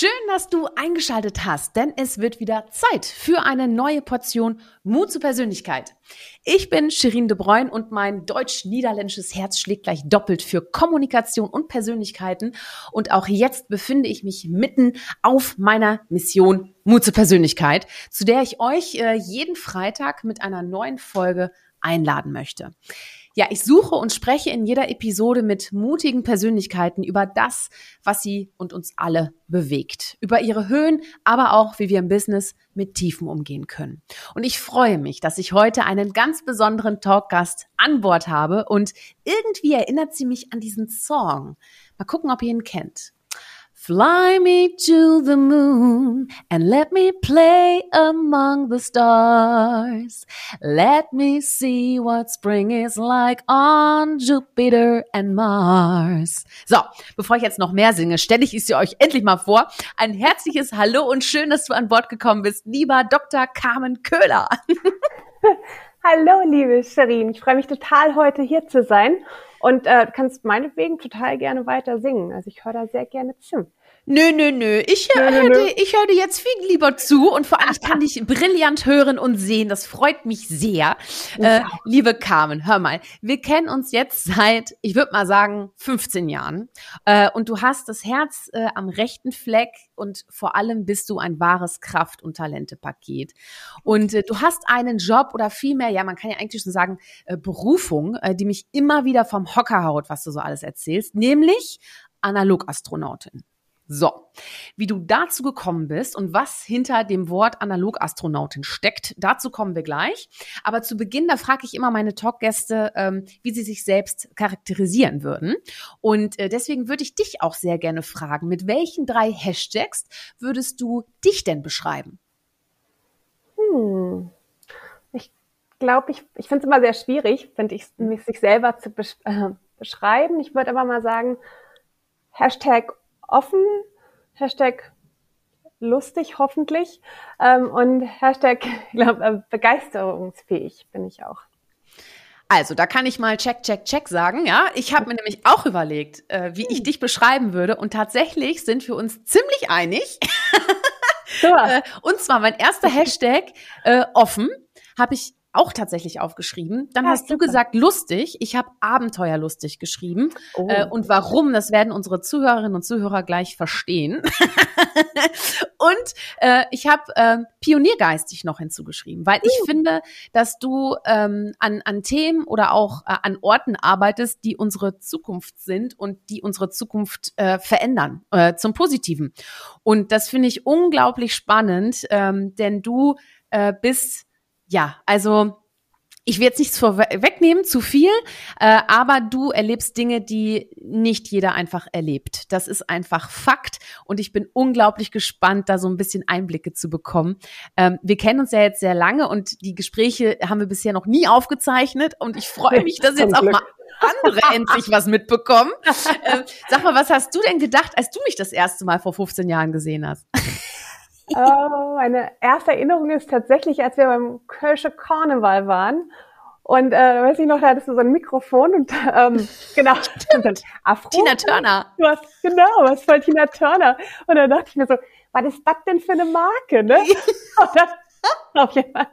Schön, dass du eingeschaltet hast, denn es wird wieder Zeit für eine neue Portion Mut zur Persönlichkeit. Ich bin Shirin de Bruyne und mein deutsch-niederländisches Herz schlägt gleich doppelt für Kommunikation und Persönlichkeiten. Und auch jetzt befinde ich mich mitten auf meiner Mission Mut zur Persönlichkeit, zu der ich euch äh, jeden Freitag mit einer neuen Folge einladen möchte. Ja, ich suche und spreche in jeder Episode mit mutigen Persönlichkeiten über das, was sie und uns alle bewegt. Über ihre Höhen, aber auch, wie wir im Business mit Tiefen umgehen können. Und ich freue mich, dass ich heute einen ganz besonderen Talkgast an Bord habe und irgendwie erinnert sie mich an diesen Song. Mal gucken, ob ihr ihn kennt. Fly me to the moon and let me play among the stars. Let me see what spring is like on Jupiter and Mars. So, bevor ich jetzt noch mehr singe, stelle ich es dir euch endlich mal vor. Ein herzliches Hallo und schön, dass du an Bord gekommen bist, lieber Dr. Carmen Köhler. Hallo, liebe Sherin. Ich freue mich total, heute hier zu sein. Und äh, kannst meinetwegen total gerne weiter singen. Also ich höre da sehr gerne zu. Nö, nö, nö. Ich höre hör dir, ich hör dir jetzt viel lieber zu und vor allem ich kann dich brillant hören und sehen. Das freut mich sehr. Äh, liebe Carmen, hör mal, wir kennen uns jetzt seit, ich würde mal sagen, 15 Jahren. Äh, und du hast das Herz äh, am rechten Fleck und vor allem bist du ein wahres Kraft- und Talentepaket. Und äh, du hast einen Job oder vielmehr, ja, man kann ja eigentlich schon sagen, äh, Berufung, äh, die mich immer wieder vom Hocker haut, was du so alles erzählst, nämlich Analogastronautin. So, wie du dazu gekommen bist und was hinter dem Wort Analogastronautin steckt, dazu kommen wir gleich. Aber zu Beginn, da frage ich immer meine Talkgäste, ähm, wie sie sich selbst charakterisieren würden. Und äh, deswegen würde ich dich auch sehr gerne fragen, mit welchen drei Hashtags würdest du dich denn beschreiben? Hm. Ich glaube, ich, ich finde es immer sehr schwierig, finde ich, mich sich selber zu besch äh, beschreiben. Ich würde aber mal sagen, Hashtag offen, Hashtag lustig hoffentlich ähm, und Hashtag glaub, äh, begeisterungsfähig bin ich auch. Also, da kann ich mal check, check, check sagen. Ja, ich habe mir nämlich auch überlegt, äh, wie ich dich beschreiben würde. Und tatsächlich sind wir uns ziemlich einig. äh, und zwar mein erster Hashtag äh, offen habe ich auch tatsächlich aufgeschrieben. Dann ja, hast super. du gesagt lustig. Ich habe abenteuerlustig geschrieben. Oh. Äh, und warum, das werden unsere Zuhörerinnen und Zuhörer gleich verstehen. und äh, ich habe äh, pioniergeistig noch hinzugeschrieben, weil ich uh. finde, dass du ähm, an, an Themen oder auch äh, an Orten arbeitest, die unsere Zukunft sind und die unsere Zukunft äh, verändern äh, zum Positiven. Und das finde ich unglaublich spannend, ähm, denn du äh, bist ja, also ich will jetzt nichts vorwegnehmen, zu viel, äh, aber du erlebst Dinge, die nicht jeder einfach erlebt. Das ist einfach Fakt und ich bin unglaublich gespannt, da so ein bisschen Einblicke zu bekommen. Ähm, wir kennen uns ja jetzt sehr lange und die Gespräche haben wir bisher noch nie aufgezeichnet und ich freue mich, dass jetzt auch mal andere endlich was mitbekommen. Äh, sag mal, was hast du denn gedacht, als du mich das erste Mal vor 15 Jahren gesehen hast? Oh, meine erste Erinnerung ist tatsächlich, als wir beim Kölsche Karneval waren. Und äh, weiß ich noch, da hattest du so ein Mikrofon und ähm, genau, Stimmt. Afro. Tina Turner. Was, genau, was voll Tina Turner. Und dann dachte ich mir so, was ist das denn für eine Marke, ne? und dann Auf jeden Fall.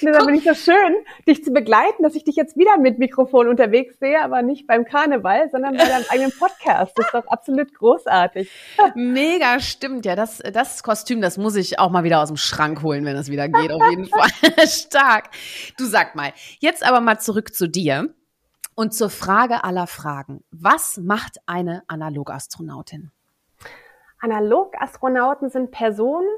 Und deshalb bin ich so schön, dich zu begleiten, dass ich dich jetzt wieder mit Mikrofon unterwegs sehe, aber nicht beim Karneval, sondern bei deinem eigenen Podcast. Das ist doch absolut großartig. Mega, stimmt. Ja, das, das Kostüm, das muss ich auch mal wieder aus dem Schrank holen, wenn es wieder geht. Auf jeden Fall. Stark. Du sag mal, jetzt aber mal zurück zu dir und zur Frage aller Fragen. Was macht eine Analoastronautin? Analogastronauten sind Personen,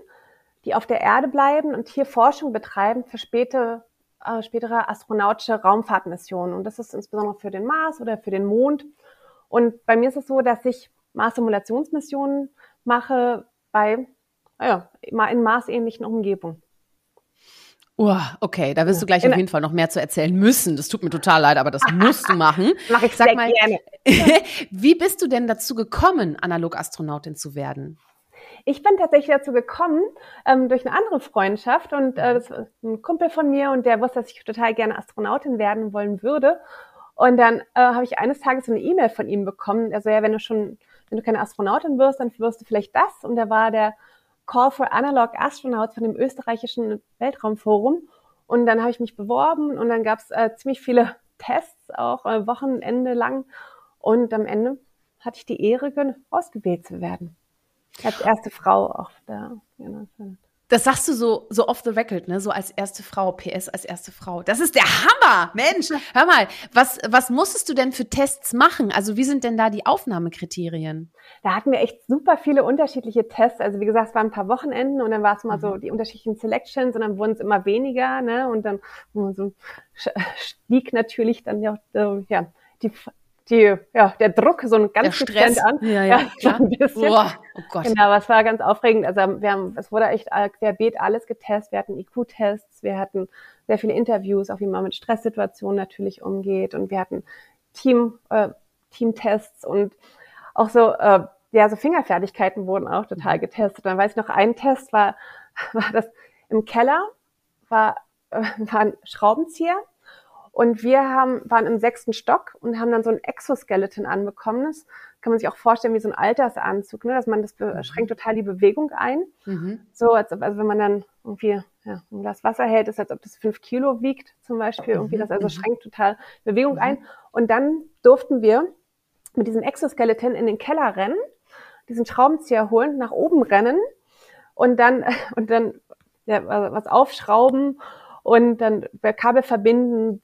die auf der Erde bleiben und hier Forschung betreiben für späte, äh, spätere astronautische Raumfahrtmissionen. Und das ist insbesondere für den Mars oder für den Mond. Und bei mir ist es so, dass ich Mars-Simulationsmissionen mache bei, ja, in Mars-ähnlichen Umgebungen. Oh, okay, da wirst du gleich auf jeden Fall noch mehr zu erzählen müssen. Das tut mir total leid, aber das musst du machen. Mach ich Sag sehr mal, gerne. wie bist du denn dazu gekommen, Analogastronautin zu werden? Ich bin tatsächlich dazu gekommen ähm, durch eine andere Freundschaft und äh, das war ein Kumpel von mir und der wusste, dass ich total gerne Astronautin werden wollen würde. Und dann äh, habe ich eines Tages so eine E-Mail von ihm bekommen. Also ja, wenn du schon, wenn du keine Astronautin wirst, dann wirst du vielleicht das. Und da war der Call for Analog Astronauts von dem österreichischen Weltraumforum. Und dann habe ich mich beworben und dann gab es äh, ziemlich viele Tests, auch äh, Wochenende lang. Und am Ende hatte ich die Ehre, ausgewählt zu werden. Als erste Frau auch da. Genau. Das sagst du so, so off the record, ne? So als erste Frau, PS als erste Frau. Das ist der Hammer, Mensch. Hör mal, was, was musstest du denn für Tests machen? Also wie sind denn da die Aufnahmekriterien? Da hatten wir echt super viele unterschiedliche Tests. Also wie gesagt, es waren ein paar Wochenenden und dann war es mal mhm. so die unterschiedlichen Selections und dann wurden es immer weniger, ne? Und dann so stieg natürlich dann ja, ja die die, ja, der Druck so ein ganz Stress an. Ja, ja, ja ein bisschen. Boah, oh Gott. Genau, was war ganz aufregend. Also wir haben, es wurde echt querbeet alles getestet. Wir hatten IQ-Tests, wir hatten sehr viele Interviews, auch wie man mit Stresssituationen natürlich umgeht und wir hatten Team, äh, Teamtests und auch so, äh, ja, so Fingerfertigkeiten wurden auch total mhm. getestet. Dann weiß ich noch, ein Test war, war das im Keller, war, äh, war ein Schraubenzieher und wir haben, waren im sechsten Stock und haben dann so ein Exoskeleton anbekommen. Das kann man sich auch vorstellen wie so ein Altersanzug, ne? dass man das mhm. schränkt total die Bewegung ein. Mhm. So, als ob, also wenn man dann irgendwie ja, ein Glas Wasser hält, ist als ob das fünf Kilo wiegt zum Beispiel. Irgendwie das also mhm. schränkt total Bewegung ein. Mhm. Und dann durften wir mit diesem Exoskeleton in den Keller rennen, diesen Schraubenzieher holen, nach oben rennen und dann, und dann ja, was aufschrauben und dann Kabel verbinden,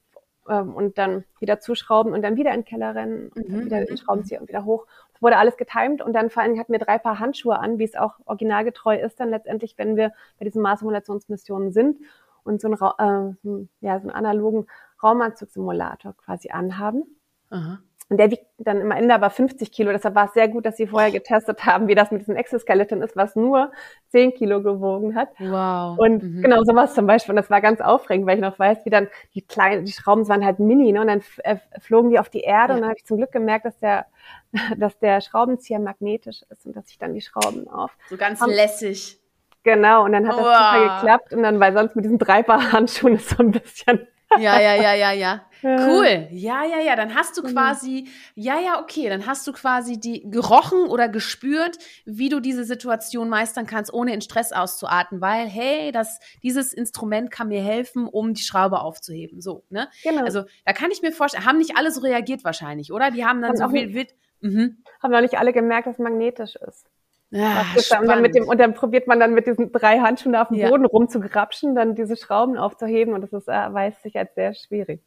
ähm, und dann wieder zuschrauben und dann wieder in den Keller rennen und mhm. wieder den Schraubenzieher und wieder hoch. Es wurde alles getimed und dann vor allem hatten wir drei Paar Handschuhe an, wie es auch originalgetreu ist dann letztendlich, wenn wir bei diesen Mars-Simulationsmissionen sind und so einen, äh, ja, so einen analogen Raumanzugsimulator quasi anhaben. Aha. Und der wiegt dann im Ende aber 50 Kilo. Deshalb war es sehr gut, dass sie vorher getestet haben, wie das mit diesem Exoskeleton ist, was nur 10 Kilo gewogen hat. Wow. Und mhm. genau sowas zum Beispiel. Und das war ganz aufregend, weil ich noch weiß, wie dann die kleinen, die Schrauben waren halt mini, ne? Und dann äh, flogen die auf die Erde. Ja. Und dann habe ich zum Glück gemerkt, dass der, dass der Schraubenzieher magnetisch ist und dass sich dann die Schrauben auf. So ganz haben. lässig. Genau, und dann hat das wow. super geklappt. Und dann, weil sonst mit diesen drei Paar Handschuhen ist so ein bisschen ja, ja, ja, ja, ja. Cool. Ja, ja, ja. Dann hast du mhm. quasi, ja, ja, okay. Dann hast du quasi die gerochen oder gespürt, wie du diese Situation meistern kannst, ohne in Stress auszuarten, weil, hey, das, dieses Instrument kann mir helfen, um die Schraube aufzuheben. So, ne? Genau. Also, da kann ich mir vorstellen, haben nicht alle so reagiert wahrscheinlich, oder? Die haben dann haben so viel, wild, mhm. Haben noch nicht alle gemerkt, dass es magnetisch ist. Ja, und, dann mit dem, und dann probiert man dann mit diesen drei Handschuhen auf dem ja. Boden rumzugrapschen, dann diese Schrauben aufzuheben und das ist, äh, weiß sich als sehr schwierig.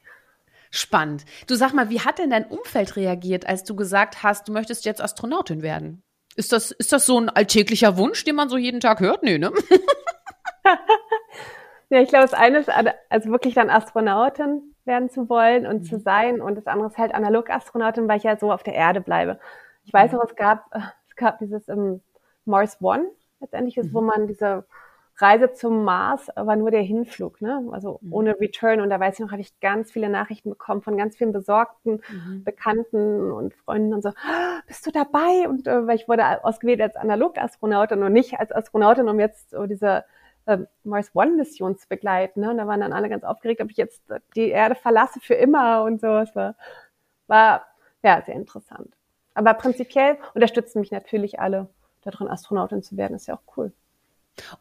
Spannend. Du sag mal, wie hat denn dein Umfeld reagiert, als du gesagt hast, du möchtest jetzt Astronautin werden? Ist das, ist das so ein alltäglicher Wunsch, den man so jeden Tag hört? Nee, ne? ja, ich glaube, das eine ist, also wirklich dann Astronautin werden zu wollen und mhm. zu sein und das andere ist halt Analog-Astronautin, weil ich ja so auf der Erde bleibe. Ich weiß mhm. noch, es gab, es gab dieses ähm, Mars One letztendlich ist, mhm. wo man diese Reise zum Mars war nur der Hinflug, ne? Also mhm. ohne Return. Und da weiß ich noch, habe ich ganz viele Nachrichten bekommen von ganz vielen besorgten mhm. Bekannten und Freunden und so, ah, bist du dabei? Und äh, weil ich wurde ausgewählt als Analog-Astronautin und nicht als Astronautin, um jetzt so diese äh, Mars One-Mission zu begleiten. Ne? Und da waren dann alle ganz aufgeregt, ob ich jetzt die Erde verlasse für immer und so. Es war, war ja sehr interessant. Aber prinzipiell unterstützen mich natürlich alle darin, Astronautin zu werden, ist ja auch cool.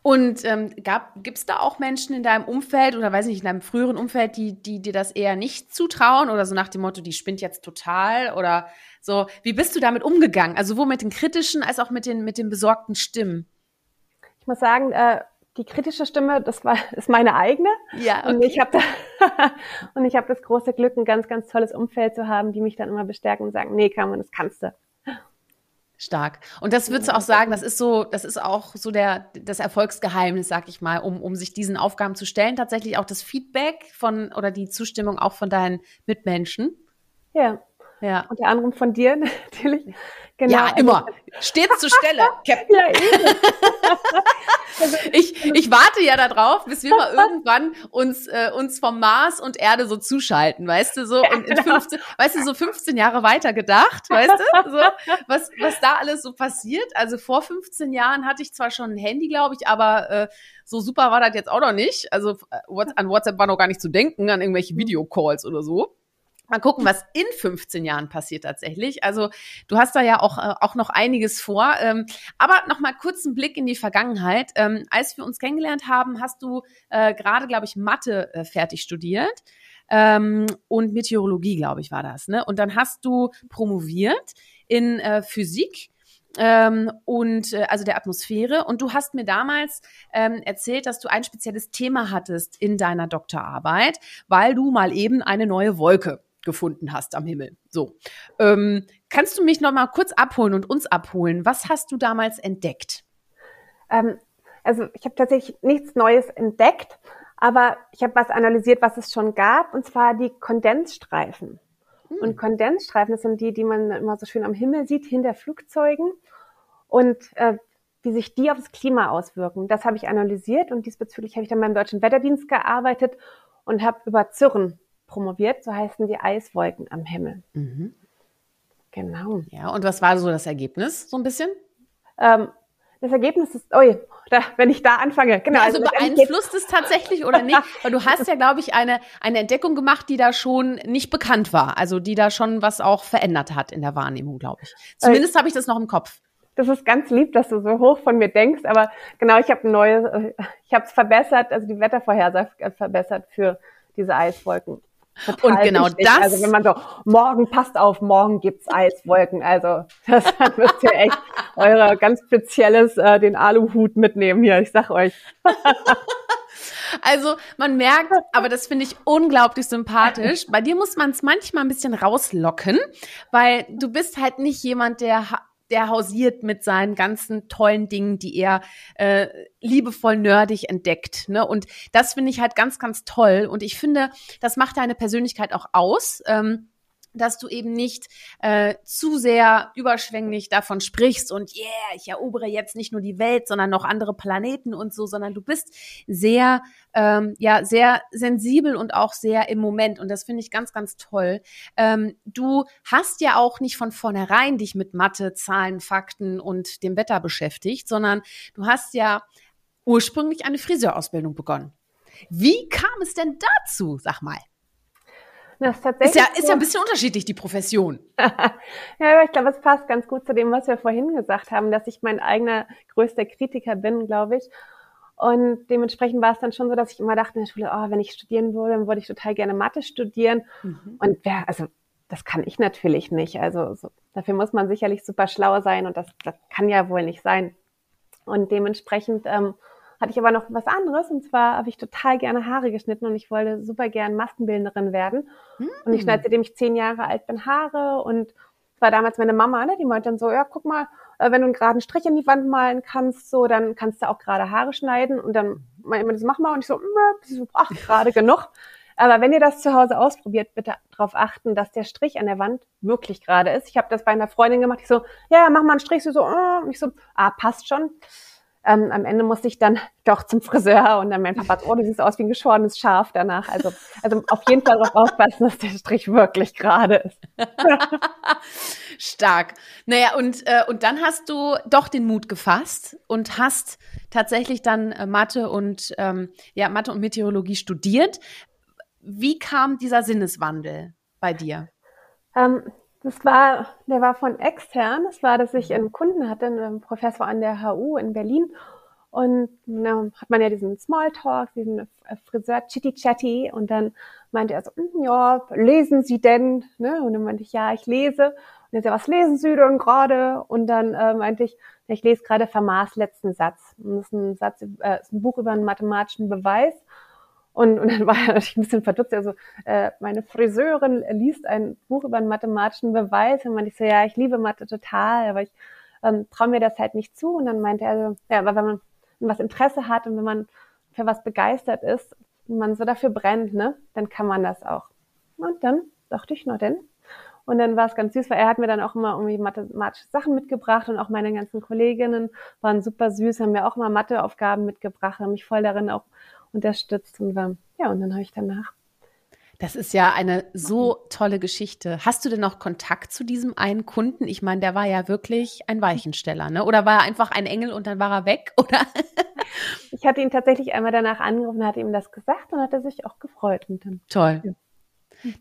Und ähm, gibt es da auch Menschen in deinem Umfeld oder weiß nicht, in deinem früheren Umfeld, die, die dir das eher nicht zutrauen oder so nach dem Motto, die spinnt jetzt total oder so? Wie bist du damit umgegangen? Also sowohl mit den kritischen als auch mit den, mit den besorgten Stimmen? Ich muss sagen, äh, die kritische Stimme, das war, ist meine eigene. Ja, okay. Und ich habe da, und ich habe das große Glück, ein ganz, ganz tolles Umfeld zu haben, die mich dann immer bestärken und sagen, nee, Carmen, das kannst du. Stark. Und das würdest du auch sagen, das ist so, das ist auch so der, das Erfolgsgeheimnis, sag ich mal, um, um sich diesen Aufgaben zu stellen, tatsächlich auch das Feedback von oder die Zustimmung auch von deinen Mitmenschen. Ja, Ja. Unter anderem von dir natürlich. Genau. Ja, immer. Stets zur Stelle, Captain. Ja, ich, ich warte ja darauf, bis wir mal irgendwann uns, äh, uns vom Mars und Erde so zuschalten, weißt du, so, und in 15, weißt du, so 15 Jahre weiter gedacht, weißt du, so, was, was da alles so passiert. Also vor 15 Jahren hatte ich zwar schon ein Handy, glaube ich, aber äh, so super war das jetzt auch noch nicht. Also äh, an WhatsApp war noch gar nicht zu denken, an irgendwelche Videocalls oder so. Mal gucken, was in 15 Jahren passiert tatsächlich. Also du hast da ja auch, äh, auch noch einiges vor. Ähm, aber noch mal kurz einen Blick in die Vergangenheit. Ähm, als wir uns kennengelernt haben, hast du äh, gerade, glaube ich, Mathe äh, fertig studiert. Ähm, und Meteorologie, glaube ich, war das. Ne? Und dann hast du promoviert in äh, Physik ähm, und äh, also der Atmosphäre. Und du hast mir damals ähm, erzählt, dass du ein spezielles Thema hattest in deiner Doktorarbeit, weil du mal eben eine neue Wolke gefunden hast am Himmel. So, ähm, kannst du mich noch mal kurz abholen und uns abholen? Was hast du damals entdeckt? Ähm, also ich habe tatsächlich nichts Neues entdeckt, aber ich habe was analysiert, was es schon gab, und zwar die Kondensstreifen. Hm. Und Kondensstreifen, das sind die, die man immer so schön am Himmel sieht, hinter Flugzeugen. Und äh, wie sich die aufs Klima auswirken, das habe ich analysiert und diesbezüglich habe ich dann beim Deutschen Wetterdienst gearbeitet und habe über Zirren promoviert, so heißen die Eiswolken am Himmel. Mhm. Genau. Ja, und was war so das Ergebnis, so ein bisschen? Ähm, das Ergebnis ist, ui, da, wenn ich da anfange, genau. Ja, also, also beeinflusst es tatsächlich oder nicht? Weil du hast ja, glaube ich, eine, eine Entdeckung gemacht, die da schon nicht bekannt war. Also die da schon was auch verändert hat in der Wahrnehmung, glaube ich. Zumindest äh, habe ich das noch im Kopf. Das ist ganz lieb, dass du so hoch von mir denkst, aber genau, ich habe ein neues, ich habe es verbessert, also die Wettervorhersage verbessert für diese Eiswolken. Total und genau wichtig. das. Also wenn man so, morgen passt auf, morgen gibt's Eiswolken. Also das müsst ihr echt eure ganz spezielles, äh, den Aluhut mitnehmen hier, ich sag euch. Also man merkt, aber das finde ich unglaublich sympathisch. Bei dir muss man es manchmal ein bisschen rauslocken, weil du bist halt nicht jemand, der der hausiert mit seinen ganzen tollen Dingen, die er äh, liebevoll nerdig entdeckt. Ne? Und das finde ich halt ganz, ganz toll. Und ich finde, das macht deine Persönlichkeit auch aus. Ähm, dass du eben nicht äh, zu sehr überschwänglich davon sprichst und yeah, ich erobere jetzt nicht nur die Welt, sondern noch andere Planeten und so, sondern du bist sehr, ähm, ja, sehr sensibel und auch sehr im Moment und das finde ich ganz, ganz toll. Ähm, du hast ja auch nicht von vornherein dich mit Mathe, Zahlen, Fakten und dem Wetter beschäftigt, sondern du hast ja ursprünglich eine Friseurausbildung begonnen. Wie kam es denn dazu, sag mal? Das ist, tatsächlich ist, ja, ist ja ein bisschen unterschiedlich, die Profession. ja, aber ich glaube, es passt ganz gut zu dem, was wir vorhin gesagt haben, dass ich mein eigener größter Kritiker bin, glaube ich. Und dementsprechend war es dann schon so, dass ich immer dachte in der Schule, oh, wenn ich studieren würde, dann würde ich total gerne Mathe studieren. Mhm. Und wer, also das kann ich natürlich nicht. Also so, dafür muss man sicherlich super schlau sein und das, das kann ja wohl nicht sein. Und dementsprechend ähm, hatte ich aber noch was anderes und zwar habe ich total gerne Haare geschnitten und ich wollte super gern Maskenbildnerin werden. Mhm. Und ich schneide, seitdem ich zehn Jahre alt bin, Haare und war damals meine Mama, ne, die meinte dann so, ja, guck mal, äh, wenn du einen geraden Strich in die Wand malen kannst, so, dann kannst du auch gerade Haare schneiden und dann meinte das mach mal und ich so, ach, gerade genug. Aber wenn ihr das zu Hause ausprobiert, bitte darauf achten, dass der Strich an der Wand wirklich gerade ist. Ich habe das bei einer Freundin gemacht. Ich so, ja, mach mal einen Strich. Sie so, oh. ich so, ah, passt schon. Ähm, am Ende musste ich dann doch zum Friseur und dann mein Papa, oh, du siehst aus wie ein geschorenes Schaf danach. Also, also auf jeden Fall darauf aufpassen, dass der Strich wirklich gerade ist. Stark. Naja, und, äh, und dann hast du doch den Mut gefasst und hast tatsächlich dann äh, Mathe und ähm, ja, Mathe und Meteorologie studiert. Wie kam dieser Sinneswandel bei dir? Ähm, das war, der war von extern. Das war, dass ich einen Kunden hatte, einen Professor an der HU in Berlin. Und dann hat man ja diesen Smalltalk, diesen Friseur Chitty Chatty. Und dann meinte er so, hm, ja, lesen Sie denn? Ne? Und dann meinte ich, ja, ich lese. Und er sagt, was lesen Sie denn gerade? Und dann äh, meinte ich, ich lese gerade Fermats letzten Satz. Und das ist ein Satz, äh, ist ein Buch über einen mathematischen Beweis. Und, und dann war er natürlich ein bisschen verdutzt. Also äh, meine Friseurin liest ein Buch über einen mathematischen Beweis und man ich so, ja, ich liebe Mathe total, aber ich ähm, traue mir das halt nicht zu. Und dann meinte er so, ja, aber wenn man was Interesse hat und wenn man für was begeistert ist, und man so dafür brennt, ne, dann kann man das auch. Und dann dachte ich, na denn. Und dann war es ganz süß, weil er hat mir dann auch immer irgendwie mathematische Sachen mitgebracht und auch meine ganzen Kolleginnen waren super süß, haben mir auch immer Matheaufgaben mitgebracht, haben mich voll darin auch unterstützt und war, ja, und dann habe ich danach das ist ja eine so tolle Geschichte. Hast du denn noch Kontakt zu diesem einen Kunden? Ich meine, der war ja wirklich ein Weichensteller, ne? Oder war er einfach ein Engel und dann war er weg, oder? Ich hatte ihn tatsächlich einmal danach angerufen, hatte ihm das gesagt und hat er sich auch gefreut. Und dann, Toll. Ja.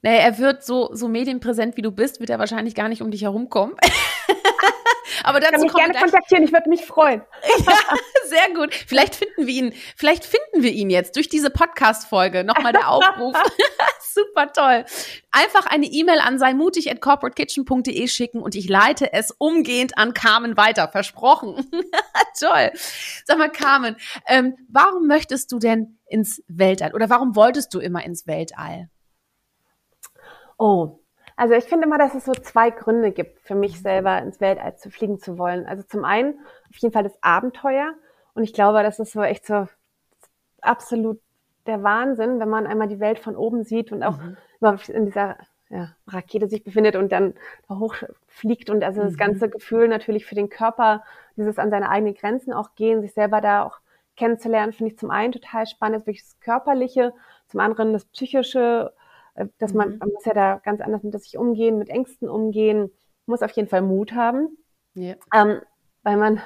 Naja, er wird so, so medienpräsent wie du bist, wird er wahrscheinlich gar nicht um dich herumkommen. Aber dazu ich kann mich gerne kontaktieren, ich würde mich freuen. ja, sehr gut. Vielleicht finden wir ihn, vielleicht finden wir ihn jetzt durch diese Podcast-Folge. Nochmal der Aufruf. Super toll. Einfach eine E-Mail an seimutig at corporatekitchen.de schicken und ich leite es umgehend an Carmen weiter. Versprochen. toll. Sag mal, Carmen, ähm, warum möchtest du denn ins Weltall oder warum wolltest du immer ins Weltall? Oh, also ich finde immer, dass es so zwei Gründe gibt, für mich selber ins Weltall zu fliegen zu wollen. Also zum einen auf jeden Fall das Abenteuer. Und ich glaube, das ist so echt so absolut der Wahnsinn, wenn man einmal die Welt von oben sieht und auch mhm. in dieser ja, Rakete sich befindet und dann da hochfliegt und also das mhm. ganze Gefühl natürlich für den Körper, dieses an seine eigenen Grenzen auch gehen, sich selber da auch kennenzulernen, finde ich zum einen total spannend, wirklich das Körperliche, zum anderen das Psychische dass man, mhm. man muss ja da ganz anders mit sich umgehen, mit Ängsten umgehen, muss auf jeden Fall Mut haben. Yeah. Ähm, weil man,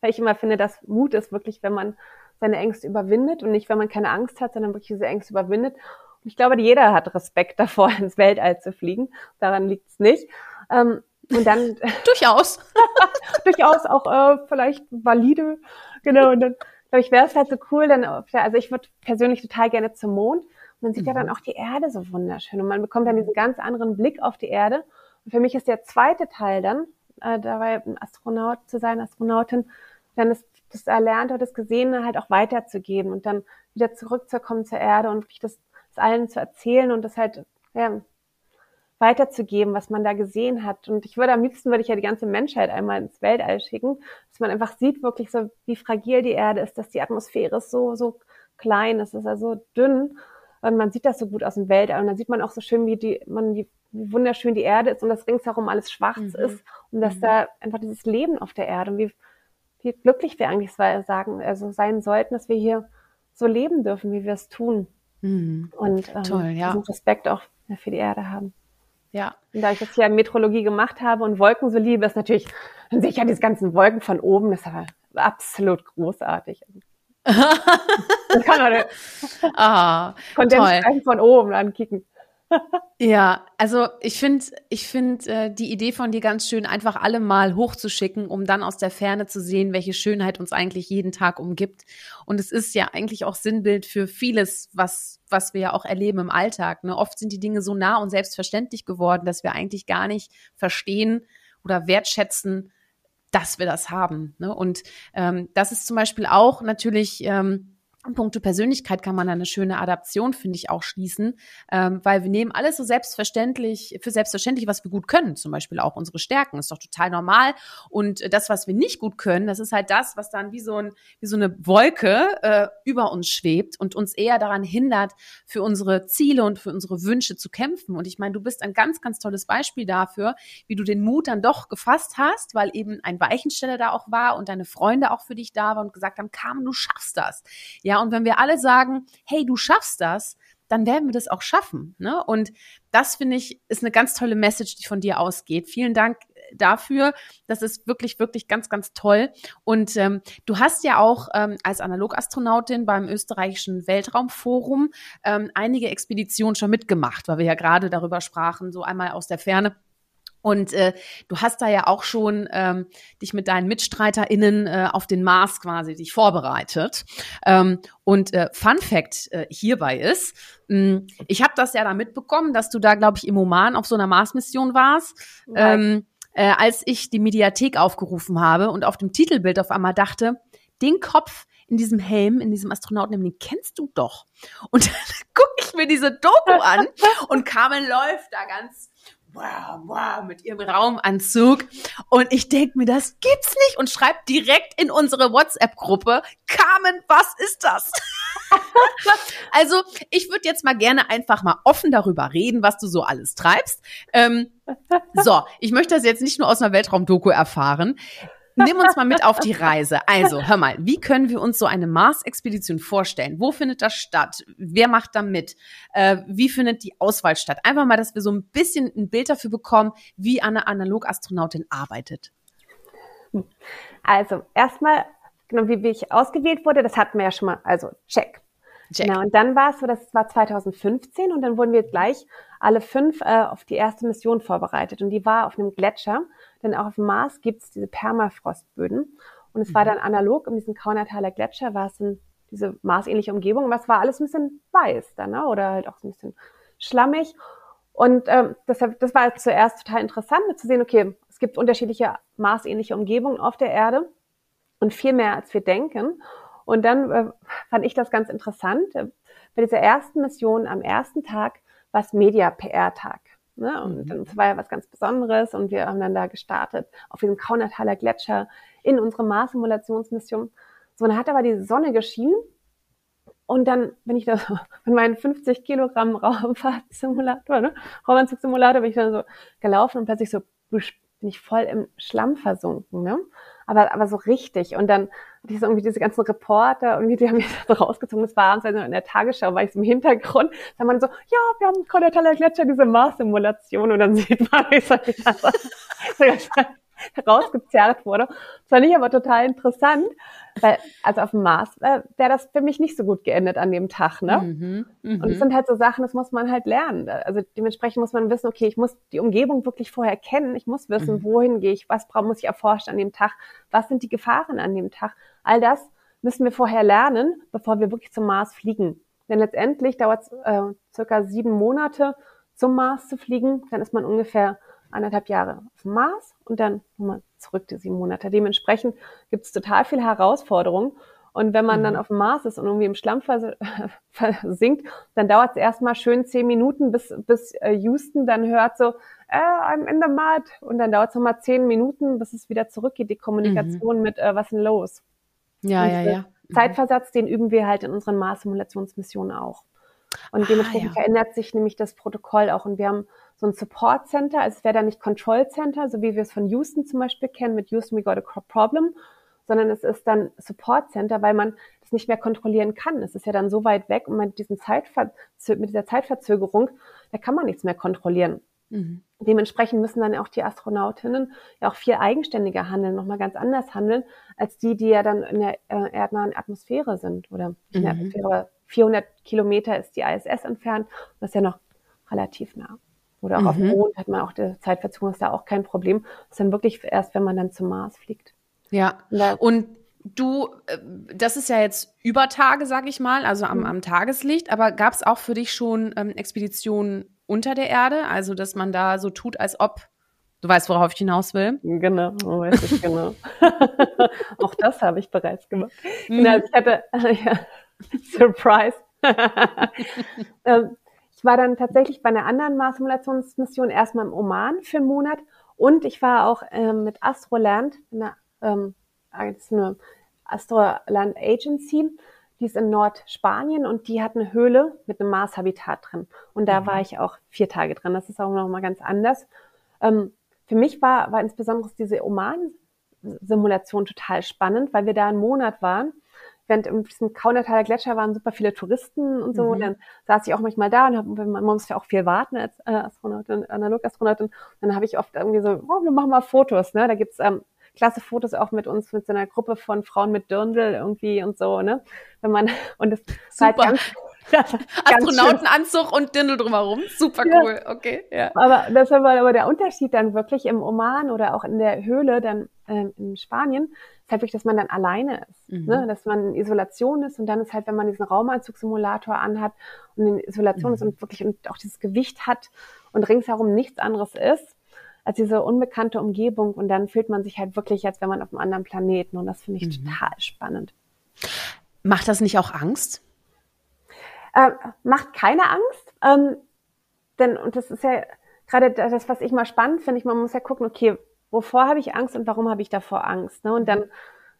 weil ich immer finde, dass Mut ist wirklich, wenn man seine Ängste überwindet und nicht, wenn man keine Angst hat, sondern wirklich diese Ängste überwindet. Und ich glaube, jeder hat Respekt davor, ins Weltall zu fliegen. Daran liegt es nicht. Ähm, und dann durchaus, durchaus auch äh, vielleicht valide, genau. Und dann glaube ich, wäre es halt so cool, dann, also ich würde persönlich total gerne zum Mond. Man sieht mhm. ja dann mhm. auch die Erde so wunderschön und man bekommt dann diesen ganz anderen Blick auf die Erde. Und für mich ist der zweite Teil dann, äh, dabei ein Astronaut zu sein, Astronautin, dann ist das Erlernte oder das Gesehene halt auch weiterzugeben und dann wieder zurückzukommen zur Erde und wirklich das, das allen zu erzählen und das halt ja, weiterzugeben, was man da gesehen hat. Und ich würde am liebsten würde ich ja die ganze Menschheit einmal ins Weltall schicken, dass man einfach sieht wirklich so, wie fragil die Erde ist, dass die Atmosphäre ist so, so klein, es ist also dünn und man sieht das so gut aus dem Weltall und dann sieht man auch so schön, wie die, man, wie, wie wunderschön die Erde ist und das ringsherum alles schwarz mhm. ist und dass mhm. da einfach dieses Leben auf der Erde und wie, wie glücklich wir eigentlich sagen, also sein sollten, dass wir hier so leben dürfen, wie wir es tun. Mhm. Und ähm, Toll, ja. Respekt auch für die Erde haben. Ja. Und da ich das hier in Metrologie gemacht habe und Wolken so liebe, ist natürlich, dann sehe ich ja diese ganzen Wolken von oben, das ist aber absolut großartig. Ich kann heute ah, Kondensstreifen von oben ankicken. ja, also ich finde, ich finde äh, die Idee von dir ganz schön, einfach alle mal hochzuschicken, um dann aus der Ferne zu sehen, welche Schönheit uns eigentlich jeden Tag umgibt. Und es ist ja eigentlich auch Sinnbild für vieles, was was wir ja auch erleben im Alltag. Ne? Oft sind die Dinge so nah und selbstverständlich geworden, dass wir eigentlich gar nicht verstehen oder wertschätzen, dass wir das haben. Ne? Und ähm, das ist zum Beispiel auch natürlich ähm, in puncto Persönlichkeit kann man eine schöne Adaption, finde ich, auch schließen, ähm, weil wir nehmen alles so selbstverständlich, für selbstverständlich, was wir gut können, zum Beispiel auch unsere Stärken, ist doch total normal. Und das, was wir nicht gut können, das ist halt das, was dann wie so, ein, wie so eine Wolke äh, über uns schwebt und uns eher daran hindert, für unsere Ziele und für unsere Wünsche zu kämpfen. Und ich meine, du bist ein ganz, ganz tolles Beispiel dafür, wie du den Mut dann doch gefasst hast, weil eben ein Weichensteller da auch war und deine Freunde auch für dich da waren und gesagt haben, Carmen, du schaffst das. Ja, ja, und wenn wir alle sagen, hey, du schaffst das, dann werden wir das auch schaffen. Ne? Und das finde ich ist eine ganz tolle Message, die von dir ausgeht. Vielen Dank dafür. Das ist wirklich, wirklich ganz, ganz toll. Und ähm, du hast ja auch ähm, als Analogastronautin beim österreichischen Weltraumforum ähm, einige Expeditionen schon mitgemacht, weil wir ja gerade darüber sprachen, so einmal aus der Ferne und äh, du hast da ja auch schon ähm, dich mit deinen MitstreiterInnen äh, auf den Mars quasi dich vorbereitet. Ähm, und äh, Fun Fact äh, hierbei ist, mh, hm, ich habe das ja da mitbekommen, dass du da, glaube ich, im Oman auf so einer Mars-Mission warst. Ähm, äh, als ich die Mediathek aufgerufen habe und auf dem Titelbild auf einmal dachte, den Kopf in diesem Helm, in diesem Astronauten, den kennst du doch. Und dann gucke ich mir diese Doku an und Carmen läuft da ganz wow, wow, mit ihrem Raumanzug. Und ich denk mir, das gibt's nicht und schreibt direkt in unsere WhatsApp-Gruppe, Carmen, was ist das? also ich würde jetzt mal gerne einfach mal offen darüber reden, was du so alles treibst. Ähm, so, ich möchte das jetzt nicht nur aus einer Weltraumdoku erfahren. Nimm uns mal mit auf die Reise. Also, hör mal, wie können wir uns so eine Mars-Expedition vorstellen? Wo findet das statt? Wer macht da mit? Äh, wie findet die Auswahl statt? Einfach mal, dass wir so ein bisschen ein Bild dafür bekommen, wie eine Analogastronautin arbeitet. Also, erstmal, genau, wie, wie ich ausgewählt wurde, das hatten wir ja schon mal, also check. Check. Genau, und dann war es so, das war 2015 und dann wurden wir gleich alle fünf äh, auf die erste Mission vorbereitet. Und die war auf einem Gletscher, denn auch auf dem Mars gibt es diese Permafrostböden. Und es mhm. war dann analog in diesem Kaunertaler Gletscher, war es in diese marsähnliche Umgebung, aber es war alles ein bisschen weiß dann, ne? oder halt auch so ein bisschen schlammig. Und ähm, deshalb, das war zuerst total interessant zu sehen, okay, es gibt unterschiedliche marsähnliche Umgebungen auf der Erde und viel mehr, als wir denken. Und dann äh, fand ich das ganz interessant. Äh, bei dieser ersten Mission am ersten Tag war es Media-PR-Tag. Ne? Und mhm. das war ja was ganz Besonderes und wir haben dann da gestartet auf diesem Kaunertaler Gletscher in unsere Mars-Simulationsmission. So, dann hat aber die Sonne geschienen und dann bin ich da so mit meinen 50 Kilogramm Raumfahrtsimulator, ne? Raumanzugsimulator, bin ich dann so gelaufen und plötzlich so bin ich voll im Schlamm versunken, ne? Aber, aber so richtig. Und dann hatte ich so irgendwie diese ganzen Reporter und die haben mich so rausgezogen. Das war abends also in der Tagesschau, war ich so im Hintergrund. Da man so, ja, wir haben Kontinentaler Gletscher, diese Mars-Simulation. Und dann sieht man, wie so, so rausgezerrt wurde. Das fand ich aber total interessant, weil, also auf dem Mars äh, wäre das für mich nicht so gut geendet an dem Tag, ne? Mhm, mh. Und es sind halt so Sachen, das muss man halt lernen. Also dementsprechend muss man wissen, okay, ich muss die Umgebung wirklich vorher kennen. Ich muss wissen, mhm. wohin gehe ich, was muss ich erforschen an dem Tag, was sind die Gefahren an dem Tag. All das müssen wir vorher lernen, bevor wir wirklich zum Mars fliegen. Denn letztendlich dauert es äh, circa sieben Monate, zum Mars zu fliegen. Dann ist man ungefähr anderthalb Jahre auf dem Mars und dann nochmal zurück die sieben Monate. Dementsprechend gibt es total viele Herausforderungen. Und wenn man mhm. dann auf dem Mars ist und irgendwie im Schlamm versinkt, dann dauert es erstmal schön zehn Minuten, bis, bis äh, Houston dann hört so, äh, I'm in the mud. Und dann dauert es nochmal zehn Minuten, bis es wieder zurückgeht, die Kommunikation mhm. mit, äh, was ist denn los? Ja, und, ja, ja. Mhm. Zeitversatz, den üben wir halt in unseren Mars-Simulationsmissionen auch. Und dementsprechend ah, ja. verändert sich nämlich das Protokoll auch. Und wir haben so ein Support Center, also es wäre da nicht Control Center, so wie wir es von Houston zum Beispiel kennen, mit Houston We Got a Problem, sondern es ist dann Support Center, weil man das nicht mehr kontrollieren kann. Es ist ja dann so weit weg und mit, diesen Zeitverzö mit dieser Zeitverzögerung, da kann man nichts mehr kontrollieren. Mhm. Dementsprechend müssen dann auch die Astronautinnen ja auch viel eigenständiger handeln, nochmal ganz anders handeln, als die, die ja dann in der äh, erdnahen Atmosphäre sind oder in der mhm. Atmosphäre. 400 Kilometer ist die ISS entfernt. Das ist ja noch relativ nah. Oder auch mhm. auf dem Mond hat man auch die Zeitverzögerung, ist da auch kein Problem. Das ist dann wirklich erst, wenn man dann zum Mars fliegt. Ja. Und du, äh, das ist ja jetzt über Tage, sag ich mal, also am, mhm. am Tageslicht, aber gab es auch für dich schon ähm, Expeditionen unter der Erde? Also, dass man da so tut, als ob Du weißt, worauf ich hinaus will? Genau, weiß ich genau. auch das habe ich bereits gemacht. Mhm. Genau, also ich hatte, ja, Surprise. ähm, ich war dann tatsächlich bei einer anderen Mars-Simulationsmission erstmal im Oman für einen Monat und ich war auch ähm, mit Astroland, eine, ähm, ist eine Astroland Agency, die ist in Nordspanien und die hat eine Höhle mit einem Mars-Habitat drin. Und da mhm. war ich auch vier Tage drin. Das ist auch nochmal ganz anders. Ähm, für mich war, war insbesondere diese Oman-Simulation total spannend, weil wir da einen Monat waren während in diesem Kaunertaler Gletscher waren super viele Touristen und so. Mhm. Und dann saß ich auch manchmal da und hab, man muss ja auch viel warten als äh, Astronautin, Analogastronautin. Und dann habe ich oft irgendwie so, oh, wir machen mal Fotos, ne? Da gibt's ähm, klasse Fotos auch mit uns, mit so einer Gruppe von Frauen mit Dirndl irgendwie und so, ne? Wenn man, und das super. War halt ganz, Astronautenanzug und Dirndl drumherum. Super cool, ja. okay. Ja. Aber das war aber der Unterschied dann wirklich im Oman oder auch in der Höhle dann ähm, in Spanien, ist halt wirklich, dass man dann alleine ist, mhm. ne? dass man in Isolation ist und dann ist halt, wenn man diesen Raumanzugsimulator anhat und in Isolation mhm. ist und wirklich und auch dieses Gewicht hat und ringsherum nichts anderes ist, als diese unbekannte Umgebung und dann fühlt man sich halt wirklich, als wenn man auf einem anderen Planeten und das finde ich mhm. total spannend. Macht das nicht auch Angst? Äh, macht keine Angst, ähm, denn und das ist ja gerade das, was ich mal spannend finde, ich, man muss ja gucken, okay, wovor habe ich Angst und warum habe ich davor Angst? Ne? Und dann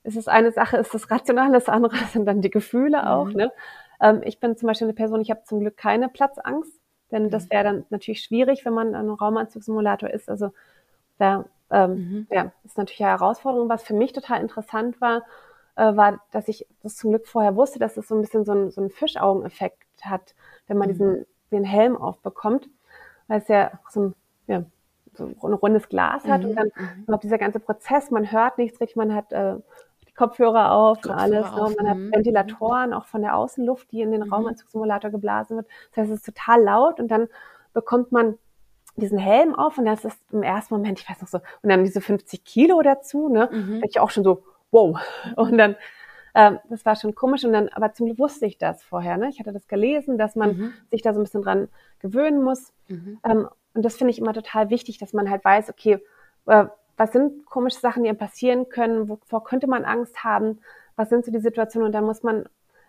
ist es eine Sache, ist das Rationale, das andere sind dann die Gefühle auch. Mhm. Ne? Ähm, ich bin zum Beispiel eine Person, ich habe zum Glück keine Platzangst, denn das mhm. wäre dann natürlich schwierig, wenn man ein Raumanzugssimulator ist. Also da ähm, mhm. ja, ist natürlich eine Herausforderung. Was für mich total interessant war, äh, war, dass ich das zum Glück vorher wusste, dass es so ein bisschen so ein, so ein Fischaugeneffekt hat, wenn man mhm. diesen den Helm aufbekommt, weil es ja so ein, ja, so ein rundes Glas hat mhm. und dann mhm. überhaupt dieser ganze Prozess, man hört nichts richtig, man hat äh, die Kopfhörer auf Kopfhörer alles, auf. Ne? man hat mhm. Ventilatoren auch von der Außenluft, die in den mhm. Raumanzugsimulator geblasen wird. Das heißt, es ist total laut und dann bekommt man diesen Helm auf und das ist im ersten Moment, ich weiß noch so, und dann diese 50 Kilo dazu, ne, mhm. ich auch schon so, wow. Und dann, ähm, das war schon komisch und dann, aber zum Glück wusste ich das vorher, ne? Ich hatte das gelesen, dass man mhm. sich da so ein bisschen dran gewöhnen muss. Mhm. Ähm, und das finde ich immer total wichtig, dass man halt weiß, okay, äh, was sind komische Sachen, die einem passieren können, wovor könnte man Angst haben, was sind so die Situationen und dann muss man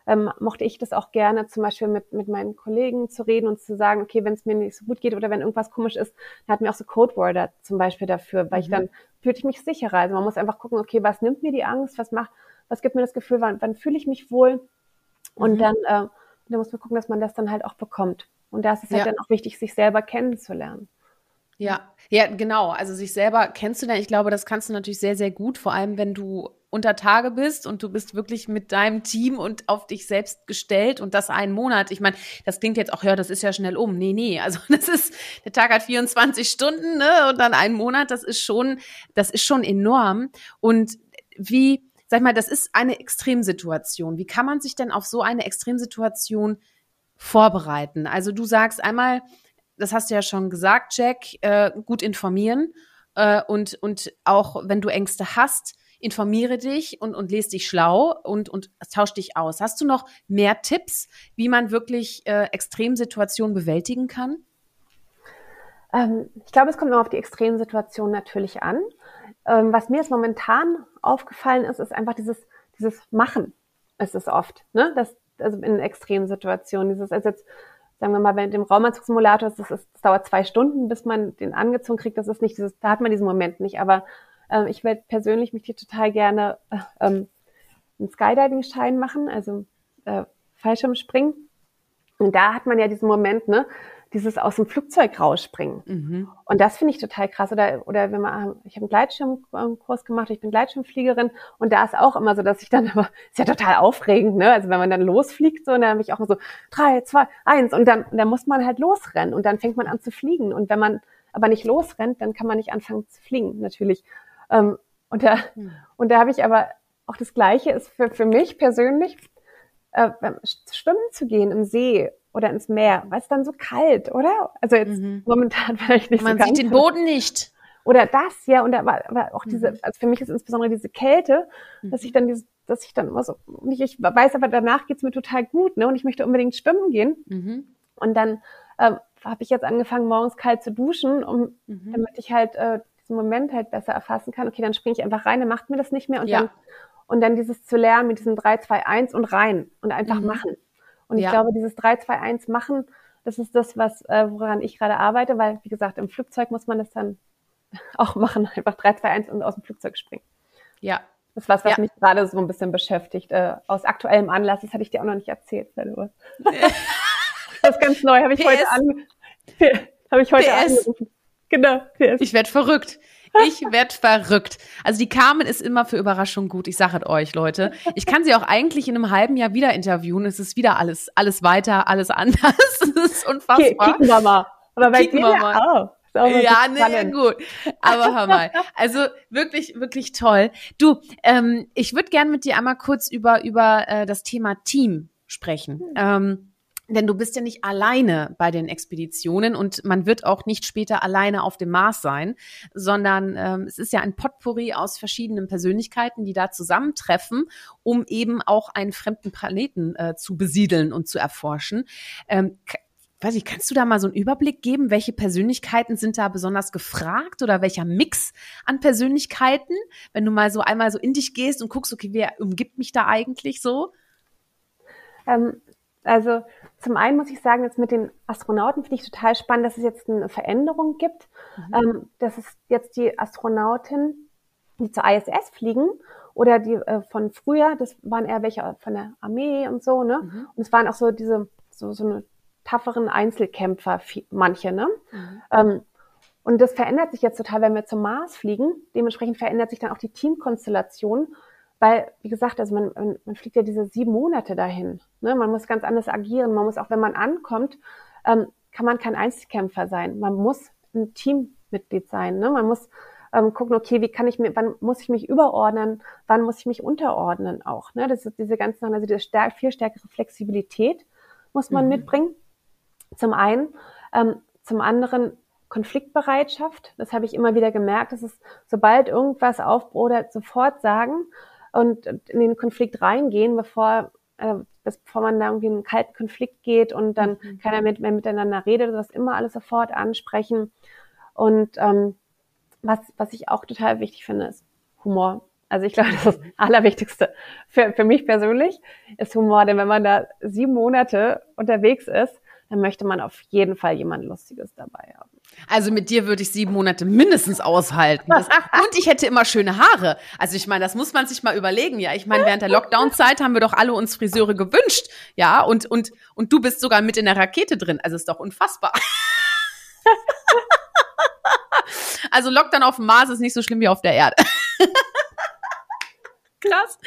ähm, mochte ich das auch gerne, zum Beispiel mit, mit meinen Kollegen zu reden und zu sagen, okay, wenn es mir nicht so gut geht oder wenn irgendwas komisch ist, dann hatten wir auch so Codewörter zum Beispiel dafür, weil mhm. ich dann fühlte ich mich sicherer. Also man muss einfach gucken, okay, was nimmt mir die Angst, was macht, was gibt mir das Gefühl, wann, wann fühle ich mich wohl? Und mhm. dann, äh, dann muss man gucken, dass man das dann halt auch bekommt. Und da ist es halt ja. dann auch wichtig, sich selber kennenzulernen. Ja, ja, genau. Also sich selber kennst du denn, ich glaube, das kannst du natürlich sehr, sehr gut, vor allem wenn du unter Tage bist und du bist wirklich mit deinem Team und auf dich selbst gestellt und das einen Monat. Ich meine, das klingt jetzt auch, ja, das ist ja schnell um. Nee, nee, also das ist, der Tag hat 24 Stunden, ne, und dann einen Monat, das ist schon, das ist schon enorm. Und wie, sag mal, das ist eine Extremsituation. Wie kann man sich denn auf so eine Extremsituation vorbereiten? Also du sagst einmal, das hast du ja schon gesagt, Jack, äh, gut informieren äh, und, und auch wenn du Ängste hast, informiere dich und, und lese dich schlau und, und tausch dich aus. Hast du noch mehr Tipps, wie man wirklich äh, Extremsituationen bewältigen kann? Ähm, ich glaube, es kommt noch auf die Extremsituation natürlich an. Ähm, was mir jetzt momentan aufgefallen ist, ist einfach dieses, dieses Machen. Es ist oft, ne? Das, also in Extremsituationen, dieses, also jetzt sagen wir mal, bei dem Raumanzugsimulator, das, ist, das dauert zwei Stunden, bis man den angezogen kriegt. Das ist nicht dieses, da hat man diesen Moment nicht. Aber ähm, ich werde persönlich mich hier total gerne äh, ähm, einen Skydiving-Schein machen, also äh, Fallschirmspringen. Und da hat man ja diesen Moment, ne, dieses aus dem Flugzeug rausspringen. Mhm. Und das finde ich total krass. Oder, oder wenn man, ich habe einen Gleitschirmkurs gemacht, ich bin Gleitschirmfliegerin und da ist auch immer so, dass ich dann immer, ist ja total aufregend, ne? Also wenn man dann losfliegt, so, und dann habe ich auch immer so drei, zwei, eins und dann, dann muss man halt losrennen und dann fängt man an zu fliegen. Und wenn man aber nicht losrennt, dann kann man nicht anfangen zu fliegen, natürlich. Ähm, und da, mhm. und da habe ich aber auch das Gleiche ist für, für mich persönlich, äh, schwimmen zu gehen im See oder ins Meer, weil es dann so kalt, oder? Also jetzt mhm. momentan vielleicht nicht Man so sieht den Boden nicht. Oder das, ja, und aber, aber auch diese, mhm. also für mich ist insbesondere diese Kälte, dass ich dann dieses, dass ich dann immer so, nicht, ich weiß aber danach geht's mir total gut, ne? Und ich möchte unbedingt schwimmen gehen. Mhm. Und dann ähm, habe ich jetzt angefangen, morgens kalt zu duschen, um mhm. damit ich halt äh, diesen Moment halt besser erfassen kann. Okay, dann springe ich einfach rein, dann macht mir das nicht mehr und ja. dann und dann dieses zu lernen mit diesem 3, 2, 1 und rein und einfach mhm. machen. Und ich glaube, dieses 3, 2, 1 machen, das ist das, was, äh, woran ich gerade arbeite, weil, wie gesagt, im Flugzeug muss man das dann auch machen, einfach 3, 2, 1 und aus dem Flugzeug springen. Ja. Das ist was, was ja. mich gerade so ein bisschen beschäftigt. Äh, aus aktuellem Anlass, das hatte ich dir auch noch nicht erzählt, das ist ganz neu, habe ich PS. heute an, habe ich heute PS. angerufen. Genau. PS. Ich werde verrückt. Ich werd verrückt. Also die Carmen ist immer für Überraschung gut. Ich sage es euch, Leute. Ich kann sie auch eigentlich in einem halben Jahr wieder interviewen. Es ist wieder alles, alles weiter, alles anders. Es ist unfassbar. Kicken wir mal. Aber bei Kicken wir mal. Auch. Ja, nee, gut. Aber hör mal. Also wirklich, wirklich toll. Du, ähm, ich würde gern mit dir einmal kurz über, über äh, das Thema Team sprechen. Hm. Ähm, denn du bist ja nicht alleine bei den Expeditionen und man wird auch nicht später alleine auf dem Mars sein, sondern ähm, es ist ja ein Potpourri aus verschiedenen Persönlichkeiten, die da zusammentreffen, um eben auch einen fremden Planeten äh, zu besiedeln und zu erforschen. Ähm, weiß ich, kannst du da mal so einen Überblick geben, welche Persönlichkeiten sind da besonders gefragt oder welcher Mix an Persönlichkeiten, wenn du mal so einmal so in dich gehst und guckst, okay, wer umgibt mich da eigentlich so? Ähm, also zum einen muss ich sagen, jetzt mit den Astronauten finde ich total spannend, dass es jetzt eine Veränderung gibt. Mhm. Ähm, dass es jetzt die Astronauten, die zur ISS fliegen oder die äh, von früher, das waren eher welche von der Armee und so, ne? Mhm. Und es waren auch so diese, so, so eine tafferen Einzelkämpfer, manche, ne? Mhm. Ähm, und das verändert sich jetzt total, wenn wir zum Mars fliegen. Dementsprechend verändert sich dann auch die Teamkonstellation, weil, wie gesagt, also man, man fliegt ja diese sieben Monate dahin. Ne? Man muss ganz anders agieren. Man muss auch, wenn man ankommt, ähm, kann man kein Einzelkämpfer sein. Man muss ein Teammitglied sein. Ne? Man muss ähm, gucken, okay, wie kann ich mir, wann muss ich mich überordnen, wann muss ich mich unterordnen auch. Ne? Das ist diese ganzen, also diese stärk, viel stärkere Flexibilität muss man mhm. mitbringen. Zum einen. Ähm, zum anderen Konfliktbereitschaft. Das habe ich immer wieder gemerkt. dass es, sobald irgendwas aufbrodert, sofort sagen und in den Konflikt reingehen, bevor, äh, bevor man da irgendwie in einen kalten Konflikt geht und dann mhm. keiner mit, mehr miteinander redet, das immer alles sofort ansprechen. Und ähm, was, was ich auch total wichtig finde, ist Humor. Also ich glaube, das, ist das Allerwichtigste für, für mich persönlich ist Humor. Denn wenn man da sieben Monate unterwegs ist, dann möchte man auf jeden Fall jemand Lustiges dabei haben. Also mit dir würde ich sieben Monate mindestens aushalten. Das, und ich hätte immer schöne Haare. Also ich meine, das muss man sich mal überlegen. Ja, ich meine, während der Lockdown-Zeit haben wir doch alle uns Friseure gewünscht. Ja, und, und, und du bist sogar mit in der Rakete drin. Also ist doch unfassbar. also Lockdown auf dem Mars ist nicht so schlimm wie auf der Erde. Krass.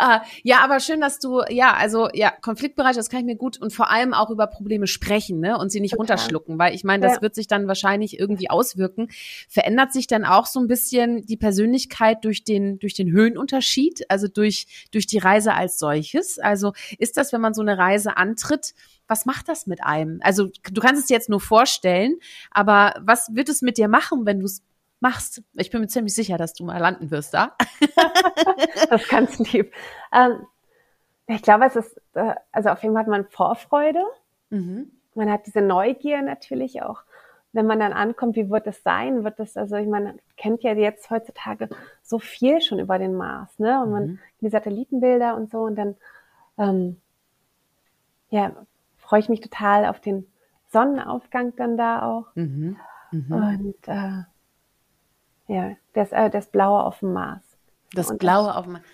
Uh, ja, aber schön, dass du, ja, also ja, Konfliktbereich, das kann ich mir gut und vor allem auch über Probleme sprechen, ne? Und sie nicht Total. runterschlucken, weil ich meine, das ja. wird sich dann wahrscheinlich irgendwie auswirken. Verändert sich dann auch so ein bisschen die Persönlichkeit durch den, durch den Höhenunterschied, also durch, durch die Reise als solches? Also ist das, wenn man so eine Reise antritt, was macht das mit einem? Also du kannst es dir jetzt nur vorstellen, aber was wird es mit dir machen, wenn du es machst. Ich bin mir ziemlich sicher, dass du mal landen wirst da. das ist ganz lieb. Ähm, ich glaube, es ist, äh, also auf jeden Fall hat man Vorfreude. Mhm. Man hat diese Neugier natürlich auch. Wenn man dann ankommt, wie wird es sein? Wird es, also ich meine, kennt ja jetzt heutzutage so viel schon über den Mars, ne? Und man mhm. die Satellitenbilder und so und dann ähm, ja, freue ich mich total auf den Sonnenaufgang dann da auch. Mhm. Mhm. Und äh, ja, das, äh, das Blaue auf dem Mars. Das und Blaue das, auf dem Mars.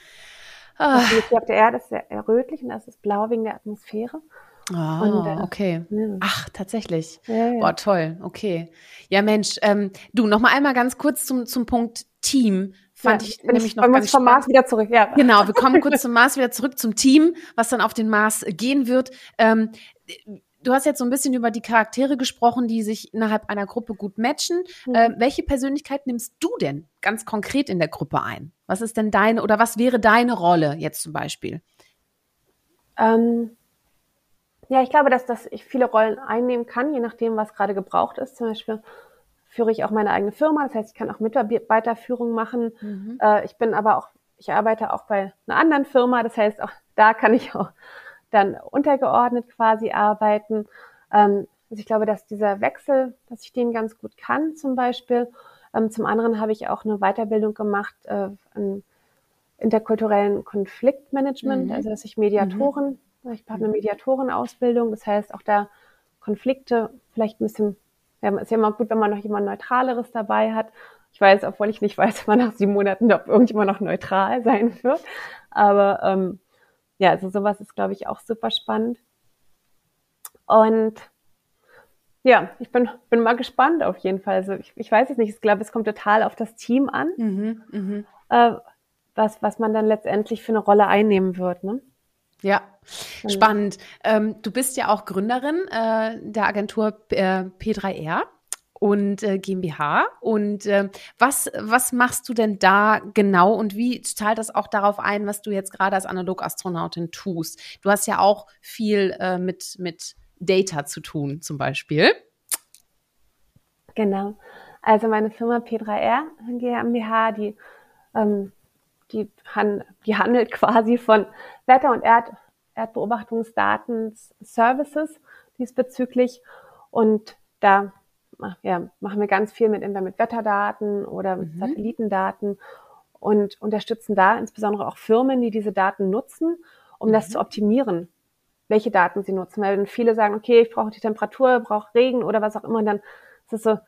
Ah. Hier auf der Erde ist sehr rötlich und das ist blau wegen der Atmosphäre. Ah, äh, okay. Ja. Ach, tatsächlich. Ja, ja. Boah, toll. Okay. Ja, Mensch, ähm, du, noch mal einmal ganz kurz zum, zum Punkt Team. Fand ja, ich nämlich noch ganz vom Mars wieder zurück, ja. Genau, wir kommen kurz zum Mars wieder zurück zum Team, was dann auf den Mars gehen wird. Ähm, du hast jetzt so ein bisschen über die Charaktere gesprochen, die sich innerhalb einer Gruppe gut matchen. Mhm. Äh, welche Persönlichkeit nimmst du denn ganz konkret in der Gruppe ein? Was ist denn deine oder was wäre deine Rolle jetzt zum Beispiel? Ähm, ja, ich glaube, dass, dass ich viele Rollen einnehmen kann, je nachdem, was gerade gebraucht ist. Zum Beispiel führe ich auch meine eigene Firma, das heißt, ich kann auch Mitarbeiterführung machen. Mhm. Äh, ich bin aber auch, ich arbeite auch bei einer anderen Firma, das heißt, auch da kann ich auch dann untergeordnet quasi arbeiten. Ähm, also ich glaube, dass dieser Wechsel, dass ich den ganz gut kann zum Beispiel. Ähm, zum anderen habe ich auch eine Weiterbildung gemacht äh, an interkulturellen Konfliktmanagement, mhm. also dass ich Mediatoren, mhm. ich habe eine Mediatorenausbildung, das heißt auch da Konflikte vielleicht ein bisschen, ja, ist ja immer gut, wenn man noch jemand Neutraleres dabei hat. Ich weiß, obwohl ich nicht weiß, wann nach sieben Monaten, ob irgendjemand noch neutral sein wird. Aber ähm, ja, also sowas ist, glaube ich, auch super spannend. Und ja, ich bin, bin mal gespannt auf jeden Fall. Also ich, ich weiß es nicht, ich glaube, es kommt total auf das Team an, mhm, mh. äh, was, was man dann letztendlich für eine Rolle einnehmen wird. Ne? Ja, genau. spannend. Ähm, du bist ja auch Gründerin äh, der Agentur äh, P3R und äh, GmbH. Und äh, was, was machst du denn da genau und wie zahlt das auch darauf ein, was du jetzt gerade als Analogastronautin tust? Du hast ja auch viel äh, mit, mit Data zu tun, zum Beispiel. Genau. Also meine Firma P3R GmbH, die, ähm, die, han die handelt quasi von Wetter- und Erd Erdbeobachtungsdaten Services diesbezüglich. Und da ja, machen wir ganz viel mit, entweder mit Wetterdaten oder mit mhm. Satellitendaten und unterstützen da insbesondere auch Firmen, die diese Daten nutzen, um mhm. das zu optimieren, welche Daten sie nutzen. Weil wenn viele sagen, okay, ich brauche die Temperatur, brauche Regen oder was auch immer, dann ist es so,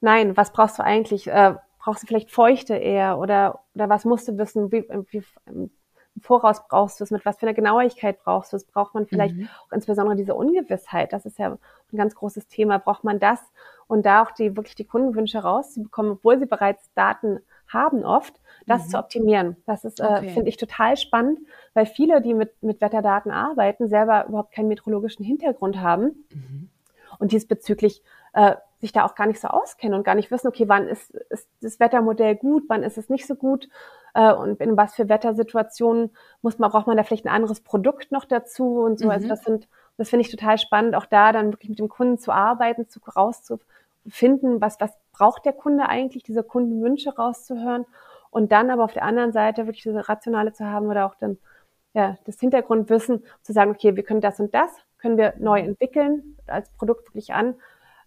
nein, was brauchst du eigentlich? Äh, brauchst du vielleicht Feuchte eher oder, oder was musst du wissen, wie, wie im Voraus brauchst du es, mit was für einer Genauigkeit brauchst du es, braucht man vielleicht mhm. auch insbesondere diese Ungewissheit, das ist ja ein ganz großes Thema, braucht man das und da auch die wirklich die Kundenwünsche rauszubekommen, obwohl sie bereits Daten haben oft, das mhm. zu optimieren. Das ist, äh, okay. äh, finde ich, total spannend, weil viele, die mit, mit Wetterdaten arbeiten, selber überhaupt keinen meteorologischen Hintergrund haben mhm. und diesbezüglich äh, sich da auch gar nicht so auskennen und gar nicht wissen, okay, wann ist, ist das Wettermodell gut, wann ist es nicht so gut äh, und in was für Wettersituationen muss man, braucht man da vielleicht ein anderes Produkt noch dazu und so. Also mhm. Also das sind, das finde ich total spannend, auch da dann wirklich mit dem Kunden zu arbeiten, zu rauszufinden, was, was braucht der Kunde eigentlich, diese Kundenwünsche rauszuhören und dann aber auf der anderen Seite wirklich diese Rationale zu haben oder auch dann ja, das Hintergrundwissen zu sagen, okay, wir können das und das, können wir neu entwickeln, als Produkt wirklich an,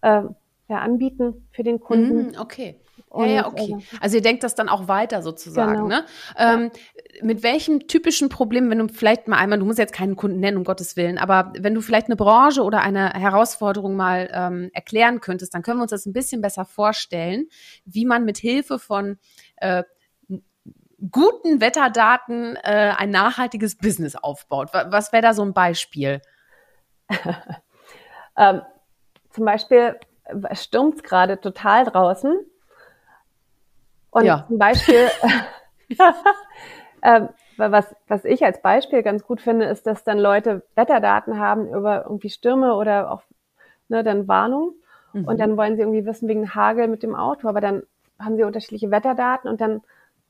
äh, ja, anbieten für den Kunden. Mm, okay. Ja, ja, okay. Also, also ihr denkt das dann auch weiter sozusagen. Genau. Ne? Ähm, ja. Mit welchem typischen Problem, wenn du vielleicht mal einmal, du musst jetzt keinen Kunden nennen, um Gottes Willen, aber wenn du vielleicht eine Branche oder eine Herausforderung mal ähm, erklären könntest, dann können wir uns das ein bisschen besser vorstellen, wie man mit Hilfe von äh, guten Wetterdaten äh, ein nachhaltiges Business aufbaut. Was wäre da so ein Beispiel? ähm, zum Beispiel stürmt es gerade total draußen. Und ja. zum Beispiel, ähm, was, was ich als Beispiel ganz gut finde, ist, dass dann Leute Wetterdaten haben über irgendwie Stürme oder auch ne, dann Warnung. Mhm. Und dann wollen sie irgendwie wissen wegen Hagel mit dem Auto, aber dann haben sie unterschiedliche Wetterdaten und dann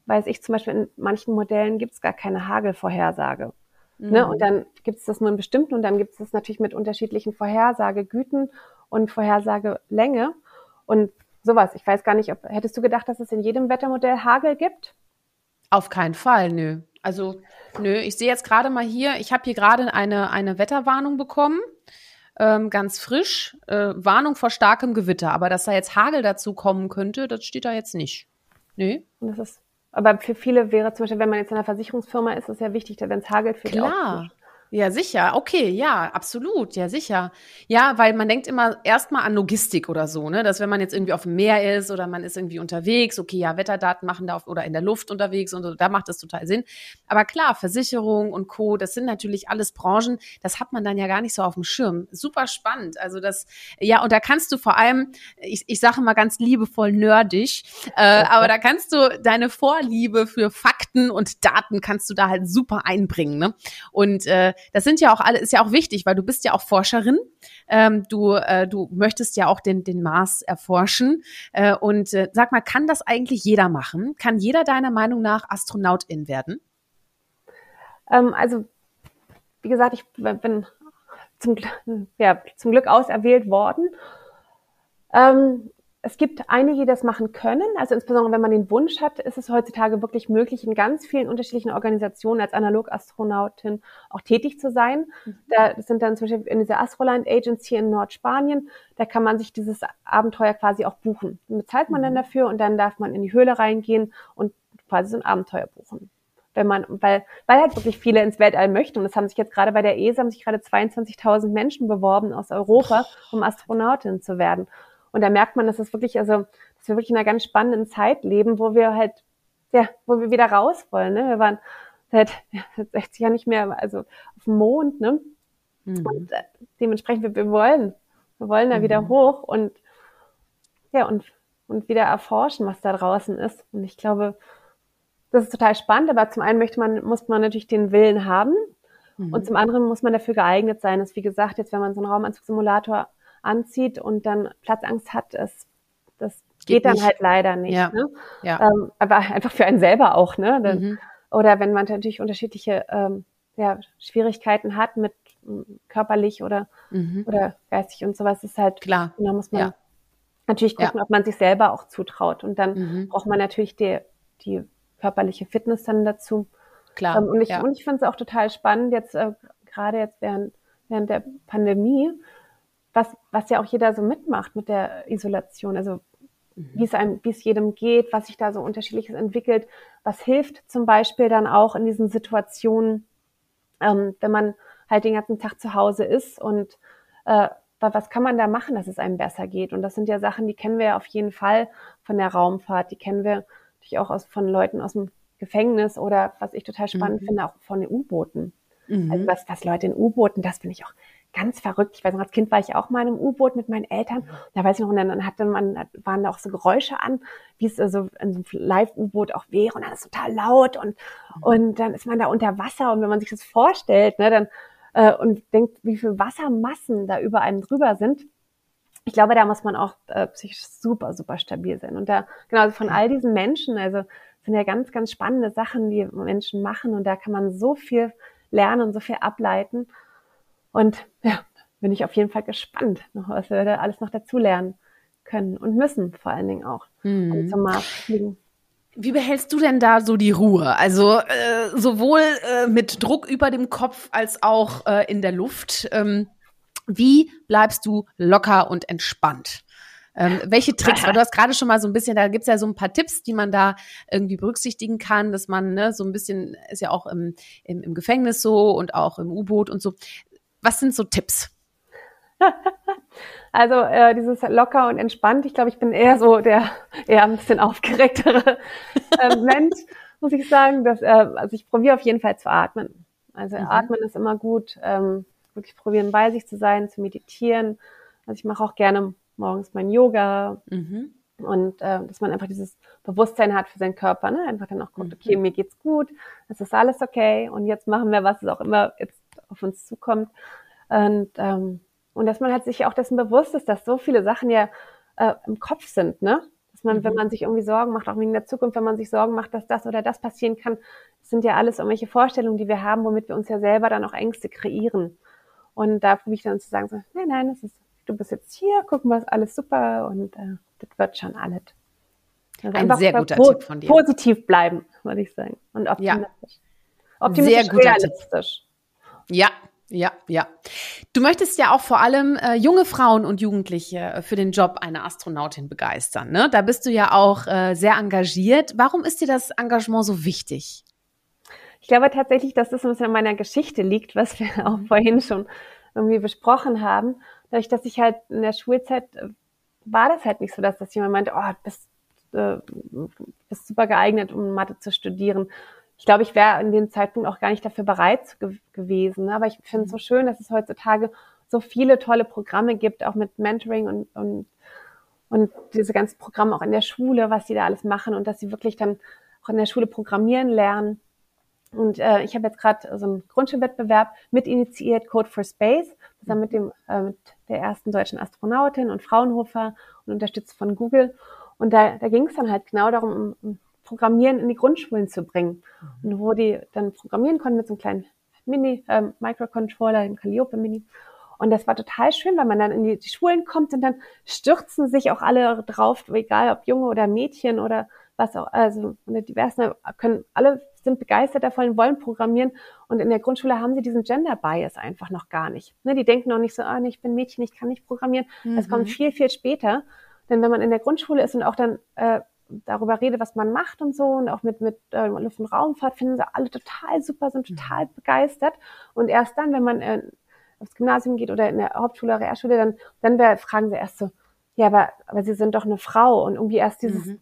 weiß ich zum Beispiel, in manchen Modellen gibt es gar keine Hagelvorhersage. Mhm. Ne? Und dann gibt es das nur in bestimmten und dann gibt es das natürlich mit unterschiedlichen Vorhersagegüten und Vorhersagelänge und sowas. Ich weiß gar nicht, ob hättest du gedacht, dass es in jedem Wettermodell Hagel gibt? Auf keinen Fall, nö. Also, nö, ich sehe jetzt gerade mal hier, ich habe hier gerade eine, eine Wetterwarnung bekommen, ähm, ganz frisch, äh, Warnung vor starkem Gewitter. Aber dass da jetzt Hagel dazu kommen könnte, das steht da jetzt nicht. Nö. Und das ist, aber für viele wäre zum Beispiel, wenn man jetzt in einer Versicherungsfirma ist, ist es ja wichtig, wenn es hagelt, für Klar. Ja, sicher. Okay, ja, absolut. Ja, sicher. Ja, weil man denkt immer erstmal an Logistik oder so, ne? Dass wenn man jetzt irgendwie auf dem Meer ist oder man ist irgendwie unterwegs, okay, ja, Wetterdaten machen da auf, oder in der Luft unterwegs und so, da macht das total Sinn. Aber klar, Versicherung und Co., das sind natürlich alles Branchen, das hat man dann ja gar nicht so auf dem Schirm. Super spannend. Also das, ja, und da kannst du vor allem, ich, ich sage mal ganz liebevoll nerdig, äh, aber da kannst du deine Vorliebe für Fakten und Daten kannst du da halt super einbringen, ne? Und äh, das sind ja auch alle, ist ja auch wichtig, weil du bist ja auch Forscherin. Ähm, du, äh, du möchtest ja auch den, den Mars erforschen. Äh, und äh, sag mal, kann das eigentlich jeder machen? Kann jeder deiner Meinung nach Astronautin werden? Ähm, also, wie gesagt, ich bin zum, ja, zum Glück auserwählt worden. Ähm, es gibt einige, die das machen können. Also insbesondere wenn man den Wunsch hat, ist es heutzutage wirklich möglich, in ganz vielen unterschiedlichen Organisationen als Analogastronautin auch tätig zu sein. Mhm. Da sind dann zum Beispiel in dieser Astroland Agency in Nordspanien, da kann man sich dieses Abenteuer quasi auch buchen. Dann bezahlt man mhm. dann dafür und dann darf man in die Höhle reingehen und quasi so ein Abenteuer buchen. Wenn man, weil, weil halt wirklich viele ins Weltall möchten. Und es haben sich jetzt gerade bei der ESA haben sich gerade 22.000 Menschen beworben aus Europa, um Astronautin zu werden. Und da merkt man, dass es wirklich, also, dass wir wirklich in einer ganz spannenden Zeit leben, wo wir halt, ja, wo wir wieder raus wollen. Ne? Wir waren seit, ja, seit 60 Jahren nicht mehr, also auf dem Mond, ne? Mhm. Und äh, dementsprechend, wir, wir wollen, wir wollen da mhm. wieder hoch und ja, und, und wieder erforschen, was da draußen ist. Und ich glaube, das ist total spannend, aber zum einen möchte man, muss man natürlich den Willen haben. Mhm. Und zum anderen muss man dafür geeignet sein. Das ist, wie gesagt, jetzt, wenn man so einen Raumanzugsimulator anzieht und dann Platzangst hat, das, das geht, geht dann nicht. halt leider nicht. Ja. Ne? Ja. Ähm, aber einfach für einen selber auch, ne? Dann, mhm. Oder wenn man natürlich unterschiedliche ähm, ja, Schwierigkeiten hat mit körperlich oder, mhm. oder geistig und sowas, ist halt klar. Da muss man ja. natürlich gucken, ob man sich selber auch zutraut. Und dann mhm. braucht man natürlich die, die körperliche Fitness dann dazu. Klar. Ähm, und ich, und ich finde es auch total spannend, jetzt äh, gerade jetzt während, während der Pandemie, was, was ja auch jeder so mitmacht mit der Isolation. Also wie es einem, wie es jedem geht, was sich da so unterschiedliches entwickelt. Was hilft zum Beispiel dann auch in diesen Situationen, ähm, wenn man halt den ganzen Tag zu Hause ist und äh, was kann man da machen, dass es einem besser geht? Und das sind ja Sachen, die kennen wir ja auf jeden Fall von der Raumfahrt, die kennen wir natürlich auch aus, von Leuten aus dem Gefängnis oder was ich total spannend mhm. finde, auch von den U-Booten. Mhm. Also was, was Leute in U-Booten, das finde ich auch ganz verrückt. Ich weiß noch, als Kind war ich auch mal in einem U-Boot mit meinen Eltern. Da weiß ich noch, und dann hatte man, waren da auch so Geräusche an, wie es also in so einem Live-U-Boot auch wäre. Und dann ist es total laut und, mhm. und dann ist man da unter Wasser. Und wenn man sich das vorstellt, ne, dann, äh, und denkt, wie viel Wassermassen da über einem drüber sind, ich glaube, da muss man auch äh, psychisch super, super stabil sein. Und da, genau, also von all diesen Menschen, also sind ja ganz, ganz spannende Sachen, die Menschen machen. Und da kann man so viel lernen und so viel ableiten. Und ja, bin ich auf jeden Fall gespannt, was wir da alles noch dazu lernen können und müssen, vor allen Dingen auch, mhm. um zum Mars fliegen. Wie behältst du denn da so die Ruhe? Also äh, sowohl äh, mit Druck über dem Kopf als auch äh, in der Luft. Ähm, wie bleibst du locker und entspannt? Ähm, welche Tricks? Weil du hast gerade schon mal so ein bisschen, da gibt's ja so ein paar Tipps, die man da irgendwie berücksichtigen kann, dass man ne, so ein bisschen, ist ja auch im, im, im Gefängnis so und auch im U-Boot und so. Was sind so Tipps? Also äh, dieses locker und entspannt. Ich glaube, ich bin eher so der eher ein bisschen aufgeregtere äh, Mensch, muss ich sagen. Dass, äh, also ich probiere auf jeden Fall zu atmen. Also mhm. atmen ist immer gut. Ähm, wirklich probieren bei sich zu sein, zu meditieren. Also ich mache auch gerne morgens mein Yoga. Mhm. Und äh, dass man einfach dieses Bewusstsein hat für seinen Körper, ne? einfach dann auch guckt, okay, mhm. mir geht's gut, es ist alles okay und jetzt machen wir, was es auch immer jetzt auf uns zukommt. Und, ähm, und dass man halt sich auch dessen bewusst ist, dass so viele Sachen ja äh, im Kopf sind, ne? Dass man, mhm. wenn man sich irgendwie Sorgen macht, auch in der Zukunft, wenn man sich Sorgen macht, dass das oder das passieren kann, das sind ja alles irgendwelche Vorstellungen, die wir haben, womit wir uns ja selber dann auch Ängste kreieren. Und da probiere ich dann zu sagen, so, nein, nein, das ist, du bist jetzt hier, gucken wir, ist alles super und äh, das wird schon alles. Also Ein sehr guter Tipp von dir. Positiv bleiben, würde ich sagen. Und optimistisch. Ja. Optimistisch, sehr guter realistisch. Tipp. Ja, ja, ja. Du möchtest ja auch vor allem äh, junge Frauen und Jugendliche äh, für den Job einer Astronautin begeistern. Ne? Da bist du ja auch äh, sehr engagiert. Warum ist dir das Engagement so wichtig? Ich glaube tatsächlich, dass das ein bisschen in meiner Geschichte liegt, was wir auch vorhin schon irgendwie besprochen haben. Dadurch, dass ich halt in der Schulzeit äh, war das halt nicht so, dass das jemand meinte, oh, bist, äh, bist super geeignet, um Mathe zu studieren ich glaube, ich wäre in dem Zeitpunkt auch gar nicht dafür bereit ge gewesen. Ne? Aber ich finde es so schön, dass es heutzutage so viele tolle Programme gibt, auch mit Mentoring und, und, und diese ganzen Programme auch in der Schule, was die da alles machen und dass sie wirklich dann auch in der Schule programmieren lernen. Und äh, ich habe jetzt gerade so einen Grundschulwettbewerb mit initiiert, Code for Space, zusammen mit dem äh, mit der ersten deutschen Astronautin und Fraunhofer und unterstützt von Google. Und da, da ging es dann halt genau darum, um, Programmieren in die Grundschulen zu bringen. Mhm. Und wo die dann programmieren konnten mit so einem kleinen Mini, äh, Microcontroller, dem Calliope Mini. Und das war total schön, weil man dann in die, die Schulen kommt und dann stürzen sich auch alle drauf, egal ob Junge oder Mädchen oder was auch, also diversen, können, alle sind begeistert davon, wollen programmieren. Und in der Grundschule haben sie diesen Gender Bias einfach noch gar nicht. Ne, die denken noch nicht so, ah, nee, ich bin Mädchen, ich kann nicht programmieren. Mhm. Das kommt viel, viel später. Denn wenn man in der Grundschule ist und auch dann äh, darüber rede, was man macht und so und auch mit, mit äh, Luft- und Raumfahrt, finden sie alle total super, sind total mhm. begeistert. Und erst dann, wenn man äh, aufs Gymnasium geht oder in der Hauptschule oder Realschule, dann, dann wär, fragen sie erst so, ja, aber, aber sie sind doch eine Frau und irgendwie erst dieses, mhm.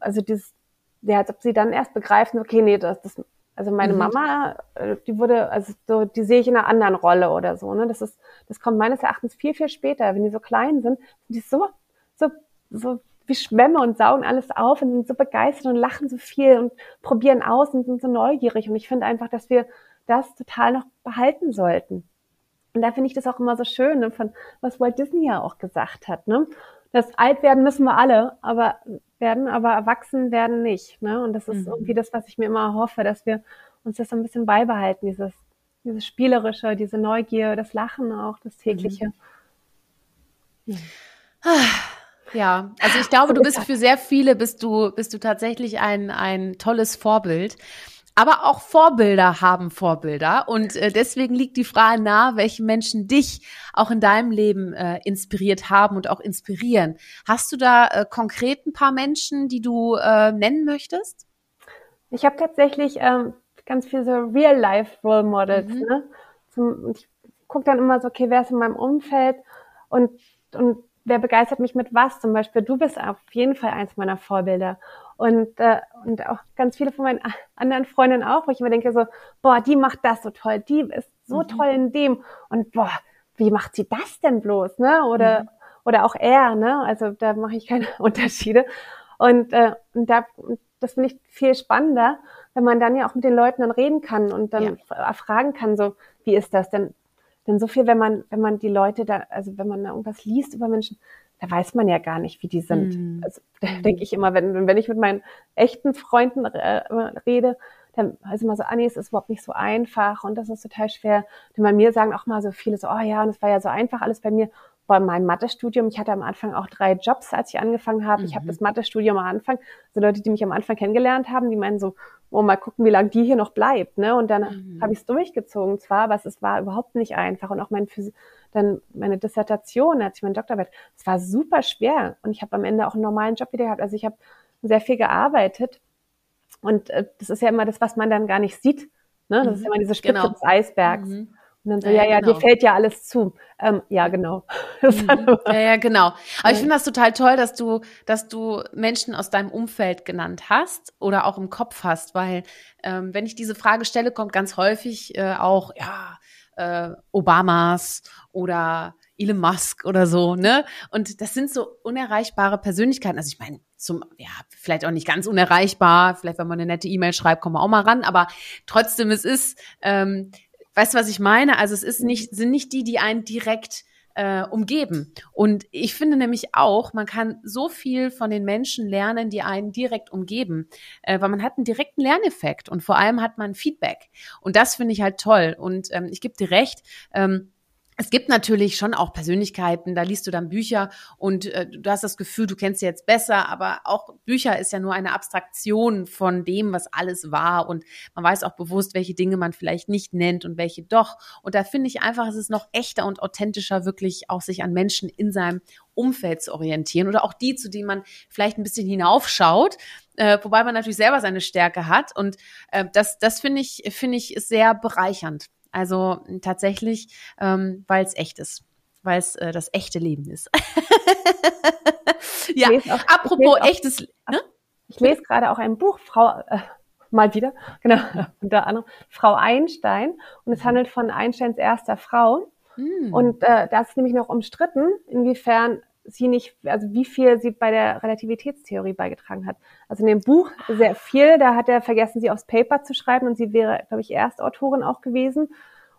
also dieses, ja, als ob sie dann erst begreifen, okay, nee, das, das also meine mhm. Mama, äh, die wurde, also so, die sehe ich in einer anderen Rolle oder so, ne? Das ist, das kommt meines Erachtens viel, viel später. Wenn die so klein sind, sind die so, so, so wie Schwämme und saugen alles auf und sind so begeistert und lachen so viel und probieren aus und sind so neugierig. Und ich finde einfach, dass wir das total noch behalten sollten. Und da finde ich das auch immer so schön, ne, von was Walt Disney ja auch gesagt hat. Ne? Das alt werden müssen wir alle, aber werden, aber erwachsen werden nicht. Ne? Und das ist mhm. irgendwie das, was ich mir immer hoffe, dass wir uns das so ein bisschen beibehalten, dieses, dieses Spielerische, diese Neugier, das Lachen auch, das tägliche. Mhm. Ah. Ja, also ich glaube, du bist für sehr viele bist du bist du tatsächlich ein ein tolles Vorbild. Aber auch Vorbilder haben Vorbilder und äh, deswegen liegt die Frage nahe, welche Menschen dich auch in deinem Leben äh, inspiriert haben und auch inspirieren. Hast du da äh, konkret ein paar Menschen, die du äh, nennen möchtest? Ich habe tatsächlich ähm, ganz viele so Real-Life Role Models. Mhm. Ne? Zum, ich gucke dann immer so, okay, wer ist in meinem Umfeld Und, und wer begeistert mich mit was? Zum Beispiel, du bist auf jeden Fall eins meiner Vorbilder. Und, äh, und auch ganz viele von meinen anderen Freundinnen auch, wo ich immer denke so, boah, die macht das so toll, die ist so mhm. toll in dem. Und boah, wie macht sie das denn bloß, ne? Oder, mhm. oder auch er, ne? Also da mache ich keine Unterschiede. Und, äh, und da, das finde ich viel spannender, wenn man dann ja auch mit den Leuten dann reden kann und dann ja. fragen kann, so, wie ist das denn? Denn so viel, wenn man, wenn man die Leute da, also wenn man da irgendwas liest über Menschen, da weiß man ja gar nicht, wie die sind. Mhm. Also da mhm. denke ich immer, wenn, wenn ich mit meinen echten Freunden äh, rede, dann ist immer so, ah nee, es ist überhaupt nicht so einfach und das ist total schwer. Denn bei mir sagen auch mal so viele so, oh ja, und es war ja so einfach alles bei mir bei meinem Mathestudium, ich hatte am Anfang auch drei Jobs, als ich angefangen habe. Mhm. Ich habe das Mathestudium am Anfang, also Leute, die mich am Anfang kennengelernt haben, die meinen so, oh, mal gucken, wie lange die hier noch bleibt. Ne? Und dann mhm. habe ich es durchgezogen zwar, aber es war überhaupt nicht einfach. Und auch mein dann meine Dissertation, als ich meine Doktorarbeit, es war super schwer. Und ich habe am Ende auch einen normalen Job wieder gehabt. Also ich habe sehr viel gearbeitet. Und äh, das ist ja immer das, was man dann gar nicht sieht. Ne? Das mhm. ist immer diese Spitze genau. des Eisbergs. Mhm. Und dann so, ja, ja, ja genau. dir fällt ja alles zu. Ähm, ja, genau. Mhm. Ja, ja, genau. Aber ich finde das total toll, dass du, dass du Menschen aus deinem Umfeld genannt hast oder auch im Kopf hast, weil ähm, wenn ich diese Frage stelle, kommt ganz häufig äh, auch, ja, äh, Obamas oder Elon Musk oder so, ne? Und das sind so unerreichbare Persönlichkeiten. Also ich meine, zum, ja, vielleicht auch nicht ganz unerreichbar, vielleicht wenn man eine nette E-Mail schreibt, kommen wir auch mal ran, aber trotzdem, es ist, ähm, Weißt du, was ich meine? Also es ist nicht, sind nicht die, die einen direkt äh, umgeben. Und ich finde nämlich auch, man kann so viel von den Menschen lernen, die einen direkt umgeben, äh, weil man hat einen direkten Lerneffekt und vor allem hat man Feedback. Und das finde ich halt toll. Und ähm, ich gebe dir recht. Ähm, es gibt natürlich schon auch Persönlichkeiten, da liest du dann Bücher und äh, du hast das Gefühl, du kennst sie jetzt besser, aber auch Bücher ist ja nur eine Abstraktion von dem, was alles war und man weiß auch bewusst, welche Dinge man vielleicht nicht nennt und welche doch. Und da finde ich einfach, es ist noch echter und authentischer, wirklich auch sich an Menschen in seinem Umfeld zu orientieren oder auch die, zu denen man vielleicht ein bisschen hinaufschaut, äh, wobei man natürlich selber seine Stärke hat und äh, das, das finde ich, finde ich sehr bereichernd. Also tatsächlich, ähm, weil es echt ist, weil es äh, das echte Leben ist. ja, auch, apropos ich echtes. Auch, ne? Ich lese gerade auch ein Buch, Frau, äh, mal wieder, genau, unter anderem Frau Einstein und es mhm. handelt von Einsteins erster Frau. Mm. Und äh, das ist nämlich noch umstritten, inwiefern sie nicht, also wie viel sie bei der Relativitätstheorie beigetragen hat. Also in dem Buch sehr viel, da hat er vergessen, sie aufs Paper zu schreiben und sie wäre, glaube ich, Erstautorin auch gewesen.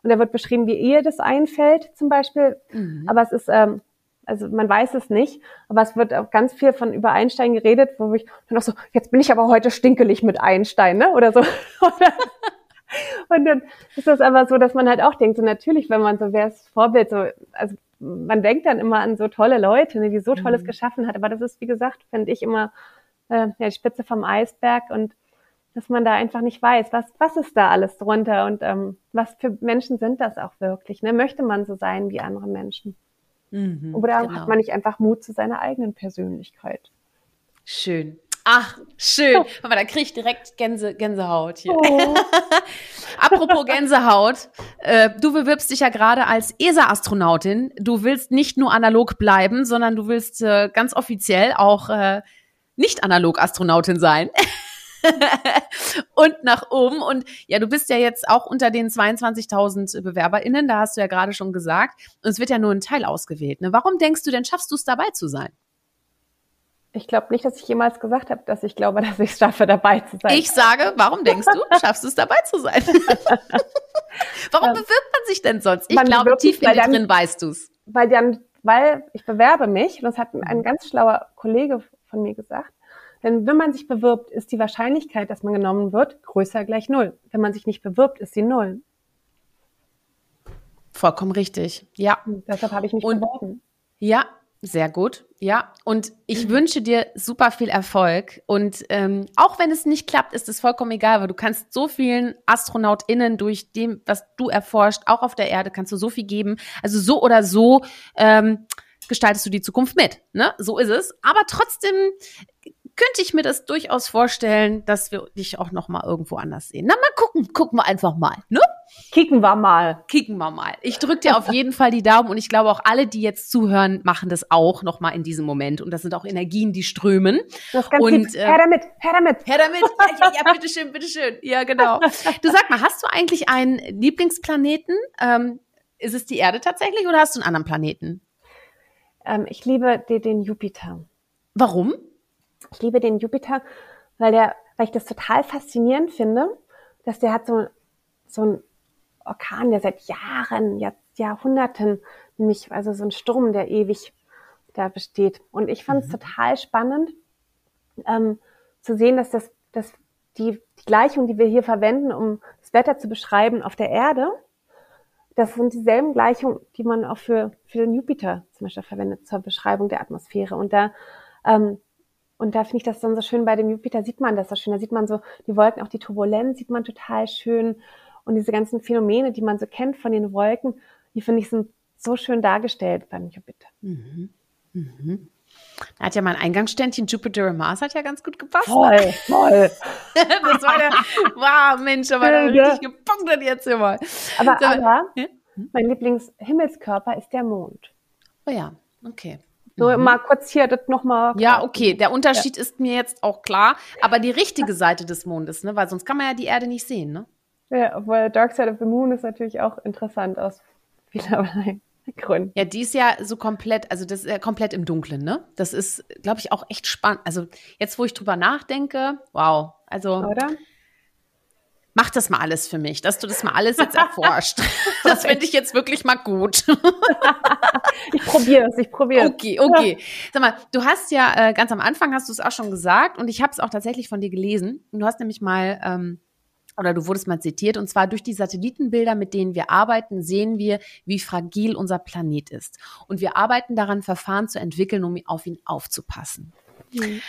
Und da wird beschrieben, wie ihr das einfällt, zum Beispiel. Mhm. Aber es ist, ähm, also man weiß es nicht, aber es wird auch ganz viel von über Einstein geredet, wo ich dann auch so, jetzt bin ich aber heute stinkelig mit Einstein, ne? Oder so. Und dann ist das aber so, dass man halt auch denkt, so natürlich, wenn man so, wer ist Vorbild, so, also man denkt dann immer an so tolle Leute, ne, die so Tolles mhm. geschaffen hat. Aber das ist, wie gesagt, finde ich immer äh, ja, die Spitze vom Eisberg und dass man da einfach nicht weiß, was, was ist da alles drunter und ähm, was für Menschen sind das auch wirklich. Ne? Möchte man so sein wie andere Menschen? Mhm, Oder genau. hat man nicht einfach Mut zu seiner eigenen Persönlichkeit? Schön. Ach, schön. Aber da kriege ich direkt Gänse, Gänsehaut hier. Oh. Apropos Gänsehaut, äh, du bewirbst dich ja gerade als ESA-Astronautin. Du willst nicht nur analog bleiben, sondern du willst äh, ganz offiziell auch äh, nicht analog Astronautin sein. und nach oben. Und ja, du bist ja jetzt auch unter den 22.000 BewerberInnen, da hast du ja gerade schon gesagt. Und es wird ja nur ein Teil ausgewählt. Ne? Warum denkst du denn, schaffst du es dabei zu sein? Ich glaube nicht, dass ich jemals gesagt habe, dass ich glaube, dass ich es schaffe, dabei zu sein. Ich sage, warum denkst du, schaffst du es dabei zu sein? warum bewirbt man sich denn sonst? Ich glaube, tief in dir drin weißt du es. Weil dann, weil ich bewerbe mich, und das hat ein ganz schlauer Kollege von mir gesagt, denn wenn man sich bewirbt, ist die Wahrscheinlichkeit, dass man genommen wird, größer gleich null. Wenn man sich nicht bewirbt, ist sie null. Vollkommen richtig. Ja. Und deshalb habe ich mich und, beworben. Ja, sehr gut, ja. Und ich mhm. wünsche dir super viel Erfolg. Und ähm, auch wenn es nicht klappt, ist es vollkommen egal, weil du kannst so vielen AstronautInnen durch dem, was du erforscht, auch auf der Erde, kannst du so viel geben. Also so oder so ähm, gestaltest du die Zukunft mit. Ne? So ist es. Aber trotzdem könnte ich mir das durchaus vorstellen, dass wir dich auch noch mal irgendwo anders sehen. Na, mal gucken, gucken wir einfach mal, ne? Kicken wir mal. Kicken wir mal. Ich drücke dir auf jeden Fall die Daumen und ich glaube auch alle, die jetzt zuhören, machen das auch noch mal in diesem Moment und das sind auch Energien, die strömen. Das ist ganz und, äh, her damit, her damit. Her damit. Ja, ja, bitteschön, bitteschön. Ja, genau. Du sag mal, hast du eigentlich einen Lieblingsplaneten? Ähm, ist es die Erde tatsächlich oder hast du einen anderen Planeten? Ähm, ich liebe den, den Jupiter. Warum? Ich liebe den Jupiter, weil der, weil ich das total faszinierend finde, dass der hat so, so einen Orkan, der seit Jahren, Jahr, Jahrhunderten, nämlich also so ein Sturm, der ewig da besteht. Und ich fand es Mhm. total spannend ähm, zu sehen, dass das, dass die, die Gleichung, die wir hier verwenden, um das Wetter zu beschreiben auf der Erde, das sind dieselben Gleichungen, die man auch für, für den Jupiter zum Beispiel verwendet zur Beschreibung der Atmosphäre. Und da ähm, und da finde ich das dann so schön, bei dem Jupiter sieht man das so schön. Da sieht man so die Wolken, auch die Turbulenz sieht man total schön. Und diese ganzen Phänomene, die man so kennt von den Wolken, die finde ich sind so schön dargestellt beim Jupiter. Mhm. Mhm. Da hat ja mein Eingangsständchen Jupiter und Mars hat ja ganz gut gepasst. voll. das war der, wow, Mensch, aber da Ja. richtig gepunktet jetzt immer. Aber, Sag mal, aber ja? mein Lieblingshimmelskörper ist der Mond. Oh ja, okay. Nur mal kurz hier das nochmal. Mhm. Ja, okay. Der Unterschied ist mir jetzt auch klar. Aber die richtige Seite des Mondes, ne? Weil sonst kann man ja die Erde nicht sehen, ne? Ja, obwohl Dark Side of the Moon ist natürlich auch interessant aus vielerlei Gründen. Ja, die ist ja so komplett, also das ist ja komplett im Dunklen, ne? Das ist, glaube ich, auch echt spannend. Also jetzt, wo ich drüber nachdenke, wow. Also Oder? Mach das mal alles für mich, dass du das mal alles jetzt erforscht. das finde ich jetzt wirklich mal gut. Ich probiere es, ich probiere es. Okay, okay. Sag mal, du hast ja äh, ganz am Anfang hast du es auch schon gesagt und ich habe es auch tatsächlich von dir gelesen. Du hast nämlich mal ähm, oder du wurdest mal zitiert und zwar durch die Satellitenbilder, mit denen wir arbeiten, sehen wir, wie fragil unser Planet ist und wir arbeiten daran, Verfahren zu entwickeln, um auf ihn aufzupassen. Mhm.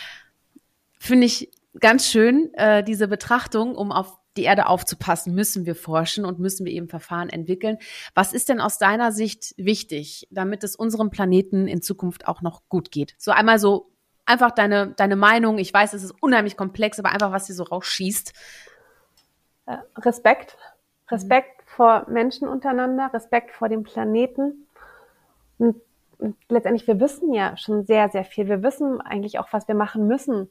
Finde ich ganz schön äh, diese Betrachtung, um auf die Erde aufzupassen, müssen wir forschen und müssen wir eben Verfahren entwickeln. Was ist denn aus deiner Sicht wichtig, damit es unserem Planeten in Zukunft auch noch gut geht? So einmal so einfach deine, deine Meinung. Ich weiß, es ist unheimlich komplex, aber einfach, was dir so rausschießt. Äh, Respekt. Respekt vor Menschen untereinander, Respekt vor dem Planeten. Und, und letztendlich, wir wissen ja schon sehr, sehr viel. Wir wissen eigentlich auch, was wir machen müssen,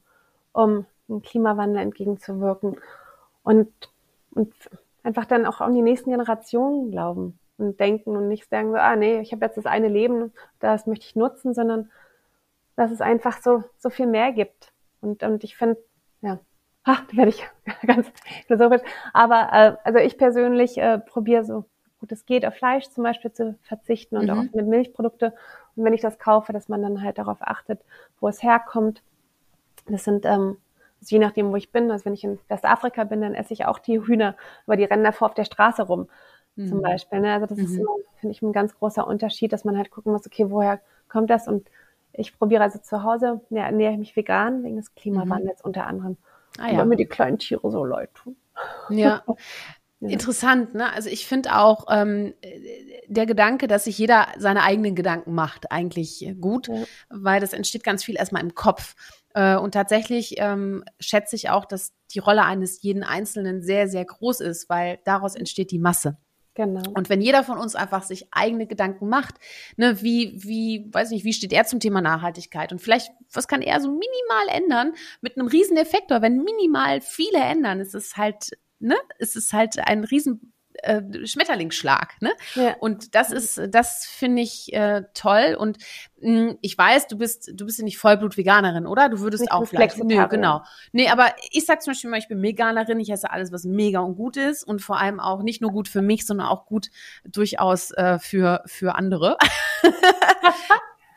um dem Klimawandel entgegenzuwirken. Und, und einfach dann auch an die nächsten Generationen glauben und denken und nicht sagen so, ah nee, ich habe jetzt das eine Leben, das möchte ich nutzen, sondern dass es einfach so, so viel mehr gibt. Und, und ich finde, ja, ha, da werde ich ganz philosophisch. Aber äh, also ich persönlich äh, probiere so gut es geht, auf Fleisch zum Beispiel zu verzichten und Mhm. auch mit Milchprodukte. Und wenn ich das kaufe, dass man dann halt darauf achtet, wo es herkommt. Das sind, ähm, je nachdem, wo ich bin, also wenn ich in Westafrika bin, dann esse ich auch die Hühner, aber die rennen davor auf der Straße rum, zum Mhm. Beispiel. Ne? Also das ist Mhm. immer, finde ich, ein ganz großer Unterschied, dass man halt gucken muss, okay, woher kommt das? Und ich probiere also zu Hause, ne, ernähre ich mich vegan wegen des Klimawandels unter anderem. Ah, Weil ja. mir die kleinen Tiere so leid tun. Ja. Ja. Interessant, ne? Also ich finde auch ähm, der Gedanke, dass sich jeder seine eigenen Gedanken macht, eigentlich gut, Ja. weil das entsteht ganz viel erstmal im Kopf. Äh, und tatsächlich ähm, schätze ich auch, dass die Rolle eines jeden Einzelnen sehr, sehr groß ist, weil daraus entsteht die Masse. Genau. Und wenn jeder von uns einfach sich eigene Gedanken macht, ne, wie, wie, weiß nicht, wie steht er zum Thema Nachhaltigkeit? Und vielleicht, was kann er so minimal ändern mit einem riesen Effektor? Wenn minimal viele ändern, ist es halt, ne, ist es halt ein riesen äh, Schmetterlingsschlag, ne? ja. Und das ist, das finde ich äh, toll. Und mh, ich weiß, du bist, du bist ja nicht Vollblut-Veganerin, oder? Du würdest Ich auch bin Fleisch. Nö, genau. Nee, aber ich sag zum Beispiel mal, ich bin Veganerin, ich esse alles, was mega und gut ist und vor allem auch nicht nur gut für mich, sondern auch gut durchaus äh, für, für andere.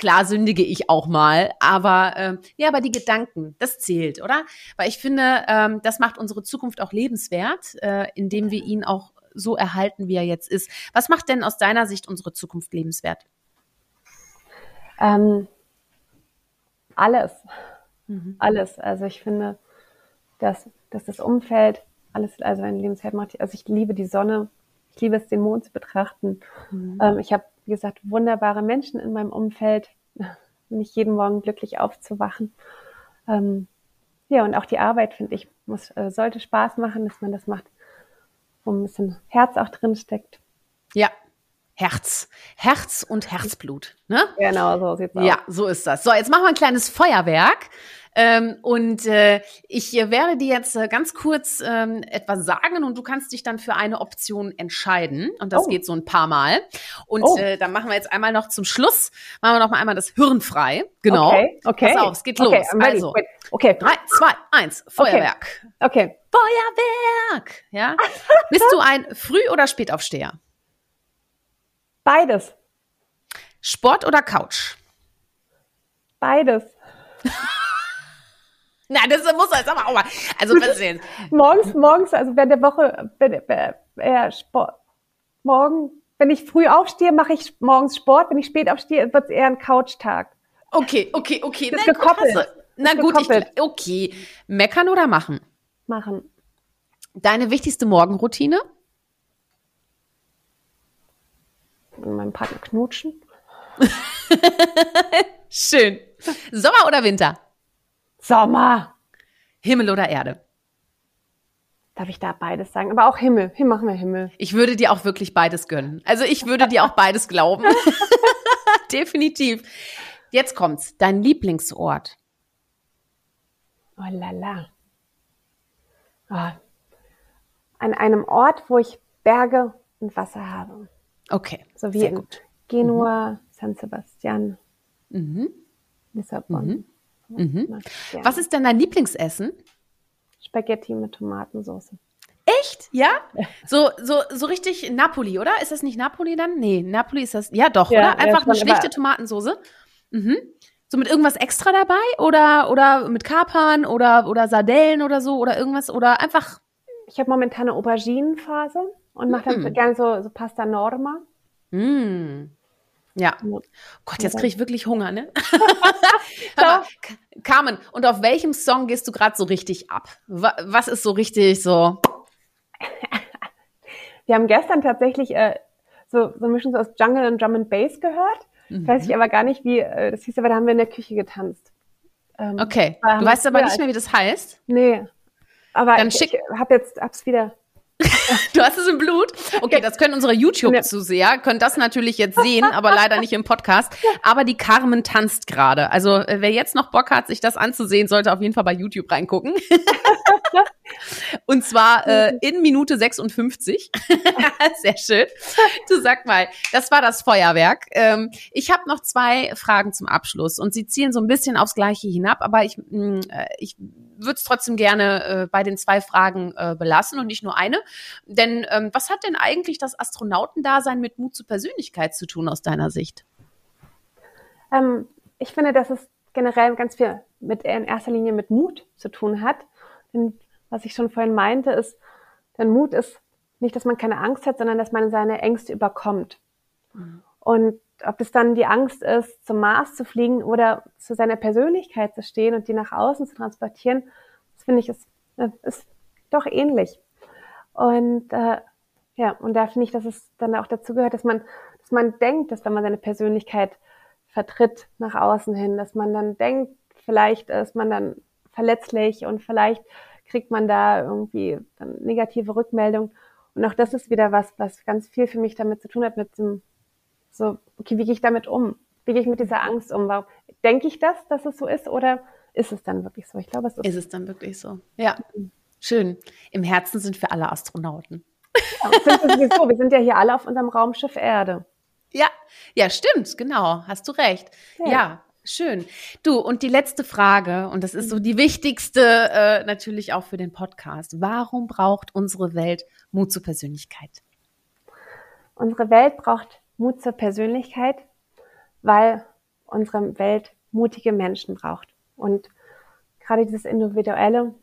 Klar sündige ich auch mal, aber ähm, ja, aber die Gedanken, das zählt, oder? Weil ich finde, ähm, das macht unsere Zukunft auch lebenswert, äh, indem wir ihn auch so erhalten, wie er jetzt ist. Was macht denn aus deiner Sicht unsere Zukunft lebenswert? Ähm, alles. Mhm. Alles. Also ich finde, dass, dass das Umfeld alles, also ein Lebenswert macht. Also ich liebe die Sonne. Ich liebe es, den Mond zu betrachten. Mhm. Ähm, ich habe, wie gesagt, wunderbare Menschen in meinem Umfeld. Nicht jeden Morgen glücklich aufzuwachen. Ähm, ja, und auch die Arbeit, finde ich, muss, äh, sollte Spaß machen, dass man das macht, wo ein bisschen Herz auch drin steckt. Ja, Herz. Herz und Herzblut. Ne? Genau, so sieht's aus. Ja, so ist das. So, jetzt machen wir ein kleines Feuerwerk. Ähm, und äh, ich werde dir jetzt äh, ganz kurz ähm, etwas sagen und du kannst dich dann für eine Option entscheiden. Und das Oh. geht so ein paar Mal. Und Oh. äh, dann machen wir jetzt einmal noch zum Schluss, machen wir noch mal einmal das Hirn frei. Genau. Okay, okay. Pass auf, es geht okay, los. Also. Okay, drei, zwei, eins, Feuerwerk. okay. Feuerwerk! Ja? Bist du ein Früh- oder Spätaufsteher? Beides. Sport oder Couch? Beides. Na, das muss jetzt aber auch mal. Also, was jetzt? Morgens, morgens, also während der Woche, wenn, äh, Sport, morgen, wenn ich früh aufstehe, mache ich morgens Sport. Wenn ich spät aufstehe, wird es eher ein Couchtag. Okay, okay, okay. Das gut, gekoppelt. Na gut, ich, okay. Meckern oder machen? Machen. Deine wichtigste Morgenroutine? Mit meinem Partner knutschen. Schön. Sommer oder Winter? Sommer. Himmel oder Erde? Darf ich da beides sagen? Aber auch Himmel. Hier machen wir Himmel. Ich würde dir auch wirklich beides gönnen. Also ich würde dir auch beides glauben. Definitiv. Jetzt kommt's. Dein Lieblingsort? Oh la la. Ah. An einem Ort, wo ich Berge und Wasser habe. Okay. So wie in gut. Genua, San Sebastian, Mhm. Lissabon. Mhm. Ja. Was ist denn dein Lieblingsessen? Spaghetti mit Tomatensauce. Echt? Ja? So, so, so richtig Napoli, oder? Ist das nicht Napoli dann? Nee, Napoli ist das. Ja, doch, Ja, oder? ja, Einfach eine schon, schlichte Tomatensoße. Mhm. So mit irgendwas extra dabei? Oder, oder mit Kapern oder, oder Sardellen oder so oder irgendwas? Oder einfach. Ich habe momentan eine Auberginenphase und mache dann Mhm. gerne so, so Pasta Norma. Mm. Ja. Ja. Gott, jetzt kriege ich wirklich Hunger, ne? K- Carmen, und auf welchem Song gehst du gerade so richtig ab? Wa- Was ist so richtig so? Wir haben gestern tatsächlich äh, so, so eine Mischung so aus Jungle und Drum and Bass gehört. Mhm. Weiß ich aber gar nicht, wie äh, das hieß, aber da haben wir in der Küche getanzt. Ähm, Okay. Du weißt aber nicht mehr, wie das heißt. Nee. Aber Dann ich, schick- ich habe jetzt hab's wieder. Du hast es im Blut? Okay, das können unsere YouTube-Zuseher, können das natürlich jetzt sehen, aber leider nicht im Podcast. Aber die Carmen tanzt gerade. Also äh, wer jetzt noch Bock hat, sich das anzusehen, sollte auf jeden Fall bei YouTube reingucken. Und zwar äh, in Minute 56. Sehr schön. Du sag mal, das war das Feuerwerk. Ähm, ich habe noch zwei Fragen zum Abschluss und sie zielen so ein bisschen aufs Gleiche hinab, aber ich, mh, äh, ich würde es trotzdem gerne äh, bei den zwei Fragen äh, belassen und nicht nur eine. Denn ähm, was hat denn eigentlich das Astronautendasein mit Mut zur Persönlichkeit zu tun aus deiner Sicht? Ähm, ich finde, dass es generell ganz viel mit in erster Linie mit Mut zu tun hat. Denn was ich schon vorhin meinte, ist, denn Mut ist nicht, dass man keine Angst hat, sondern dass man seine Ängste überkommt. Und ob es dann die Angst ist, zum Mars zu fliegen oder zu seiner Persönlichkeit zu stehen und die nach außen zu transportieren, das finde ich ist, äh, ist doch ähnlich. Und äh, ja, und da finde ich, dass es dann auch dazu gehört, dass man, dass man denkt, dass wenn man seine Persönlichkeit vertritt nach außen hin, dass man dann denkt, vielleicht ist man dann verletzlich und vielleicht kriegt man da irgendwie dann negative Rückmeldung. Und auch das ist wieder was, was ganz viel für mich damit zu tun hat, mit dem, so, okay, wie gehe ich damit um? Wie gehe ich mit dieser Angst um? Warum denke ich das, dass es so ist oder ist es dann wirklich so? Ich glaube, es ist, Ist es dann wirklich so? Ja. Schön. Im Herzen sind wir alle Astronauten. Ja, wir sowieso. Wir sind ja hier alle auf unserem Raumschiff Erde. Ja, ja, stimmt, genau, hast du recht. Ja. Ja. Schön. Du, und die letzte Frage, und das ist so die wichtigste äh, natürlich auch für den Podcast. Warum braucht unsere Welt Mut zur Persönlichkeit? Unsere Welt braucht Mut zur Persönlichkeit, weil unsere Welt mutige Menschen braucht. Und gerade dieses Individuelle,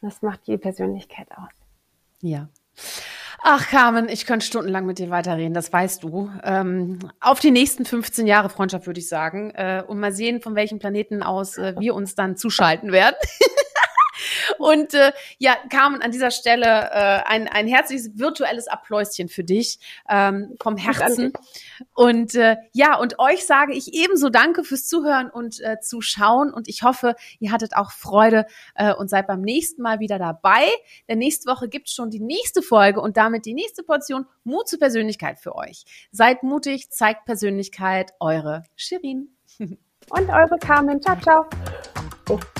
das macht die Persönlichkeit aus. Ja. Ach, Carmen, ich könnte stundenlang mit dir weiterreden, das weißt du. Ähm, auf die nächsten 15 Jahre Freundschaft, würde ich sagen. Äh, und mal sehen, von welchem Planeten aus äh, wir uns dann zuschalten werden. Und äh, ja, Carmen, an dieser Stelle äh, ein, ein herzliches virtuelles Appläuschen für dich ähm, vom Herzen. Und äh, ja, und euch sage ich ebenso Danke fürs Zuhören und äh, Zuschauen. Und ich hoffe, ihr hattet auch Freude äh, und seid beim nächsten Mal wieder dabei. Denn nächste Woche gibt es schon die nächste Folge und damit die nächste Portion Mut zur Persönlichkeit für euch. Seid mutig, zeigt Persönlichkeit. Eure Shirin. Und eure Carmen. Ciao, ciao. Oh.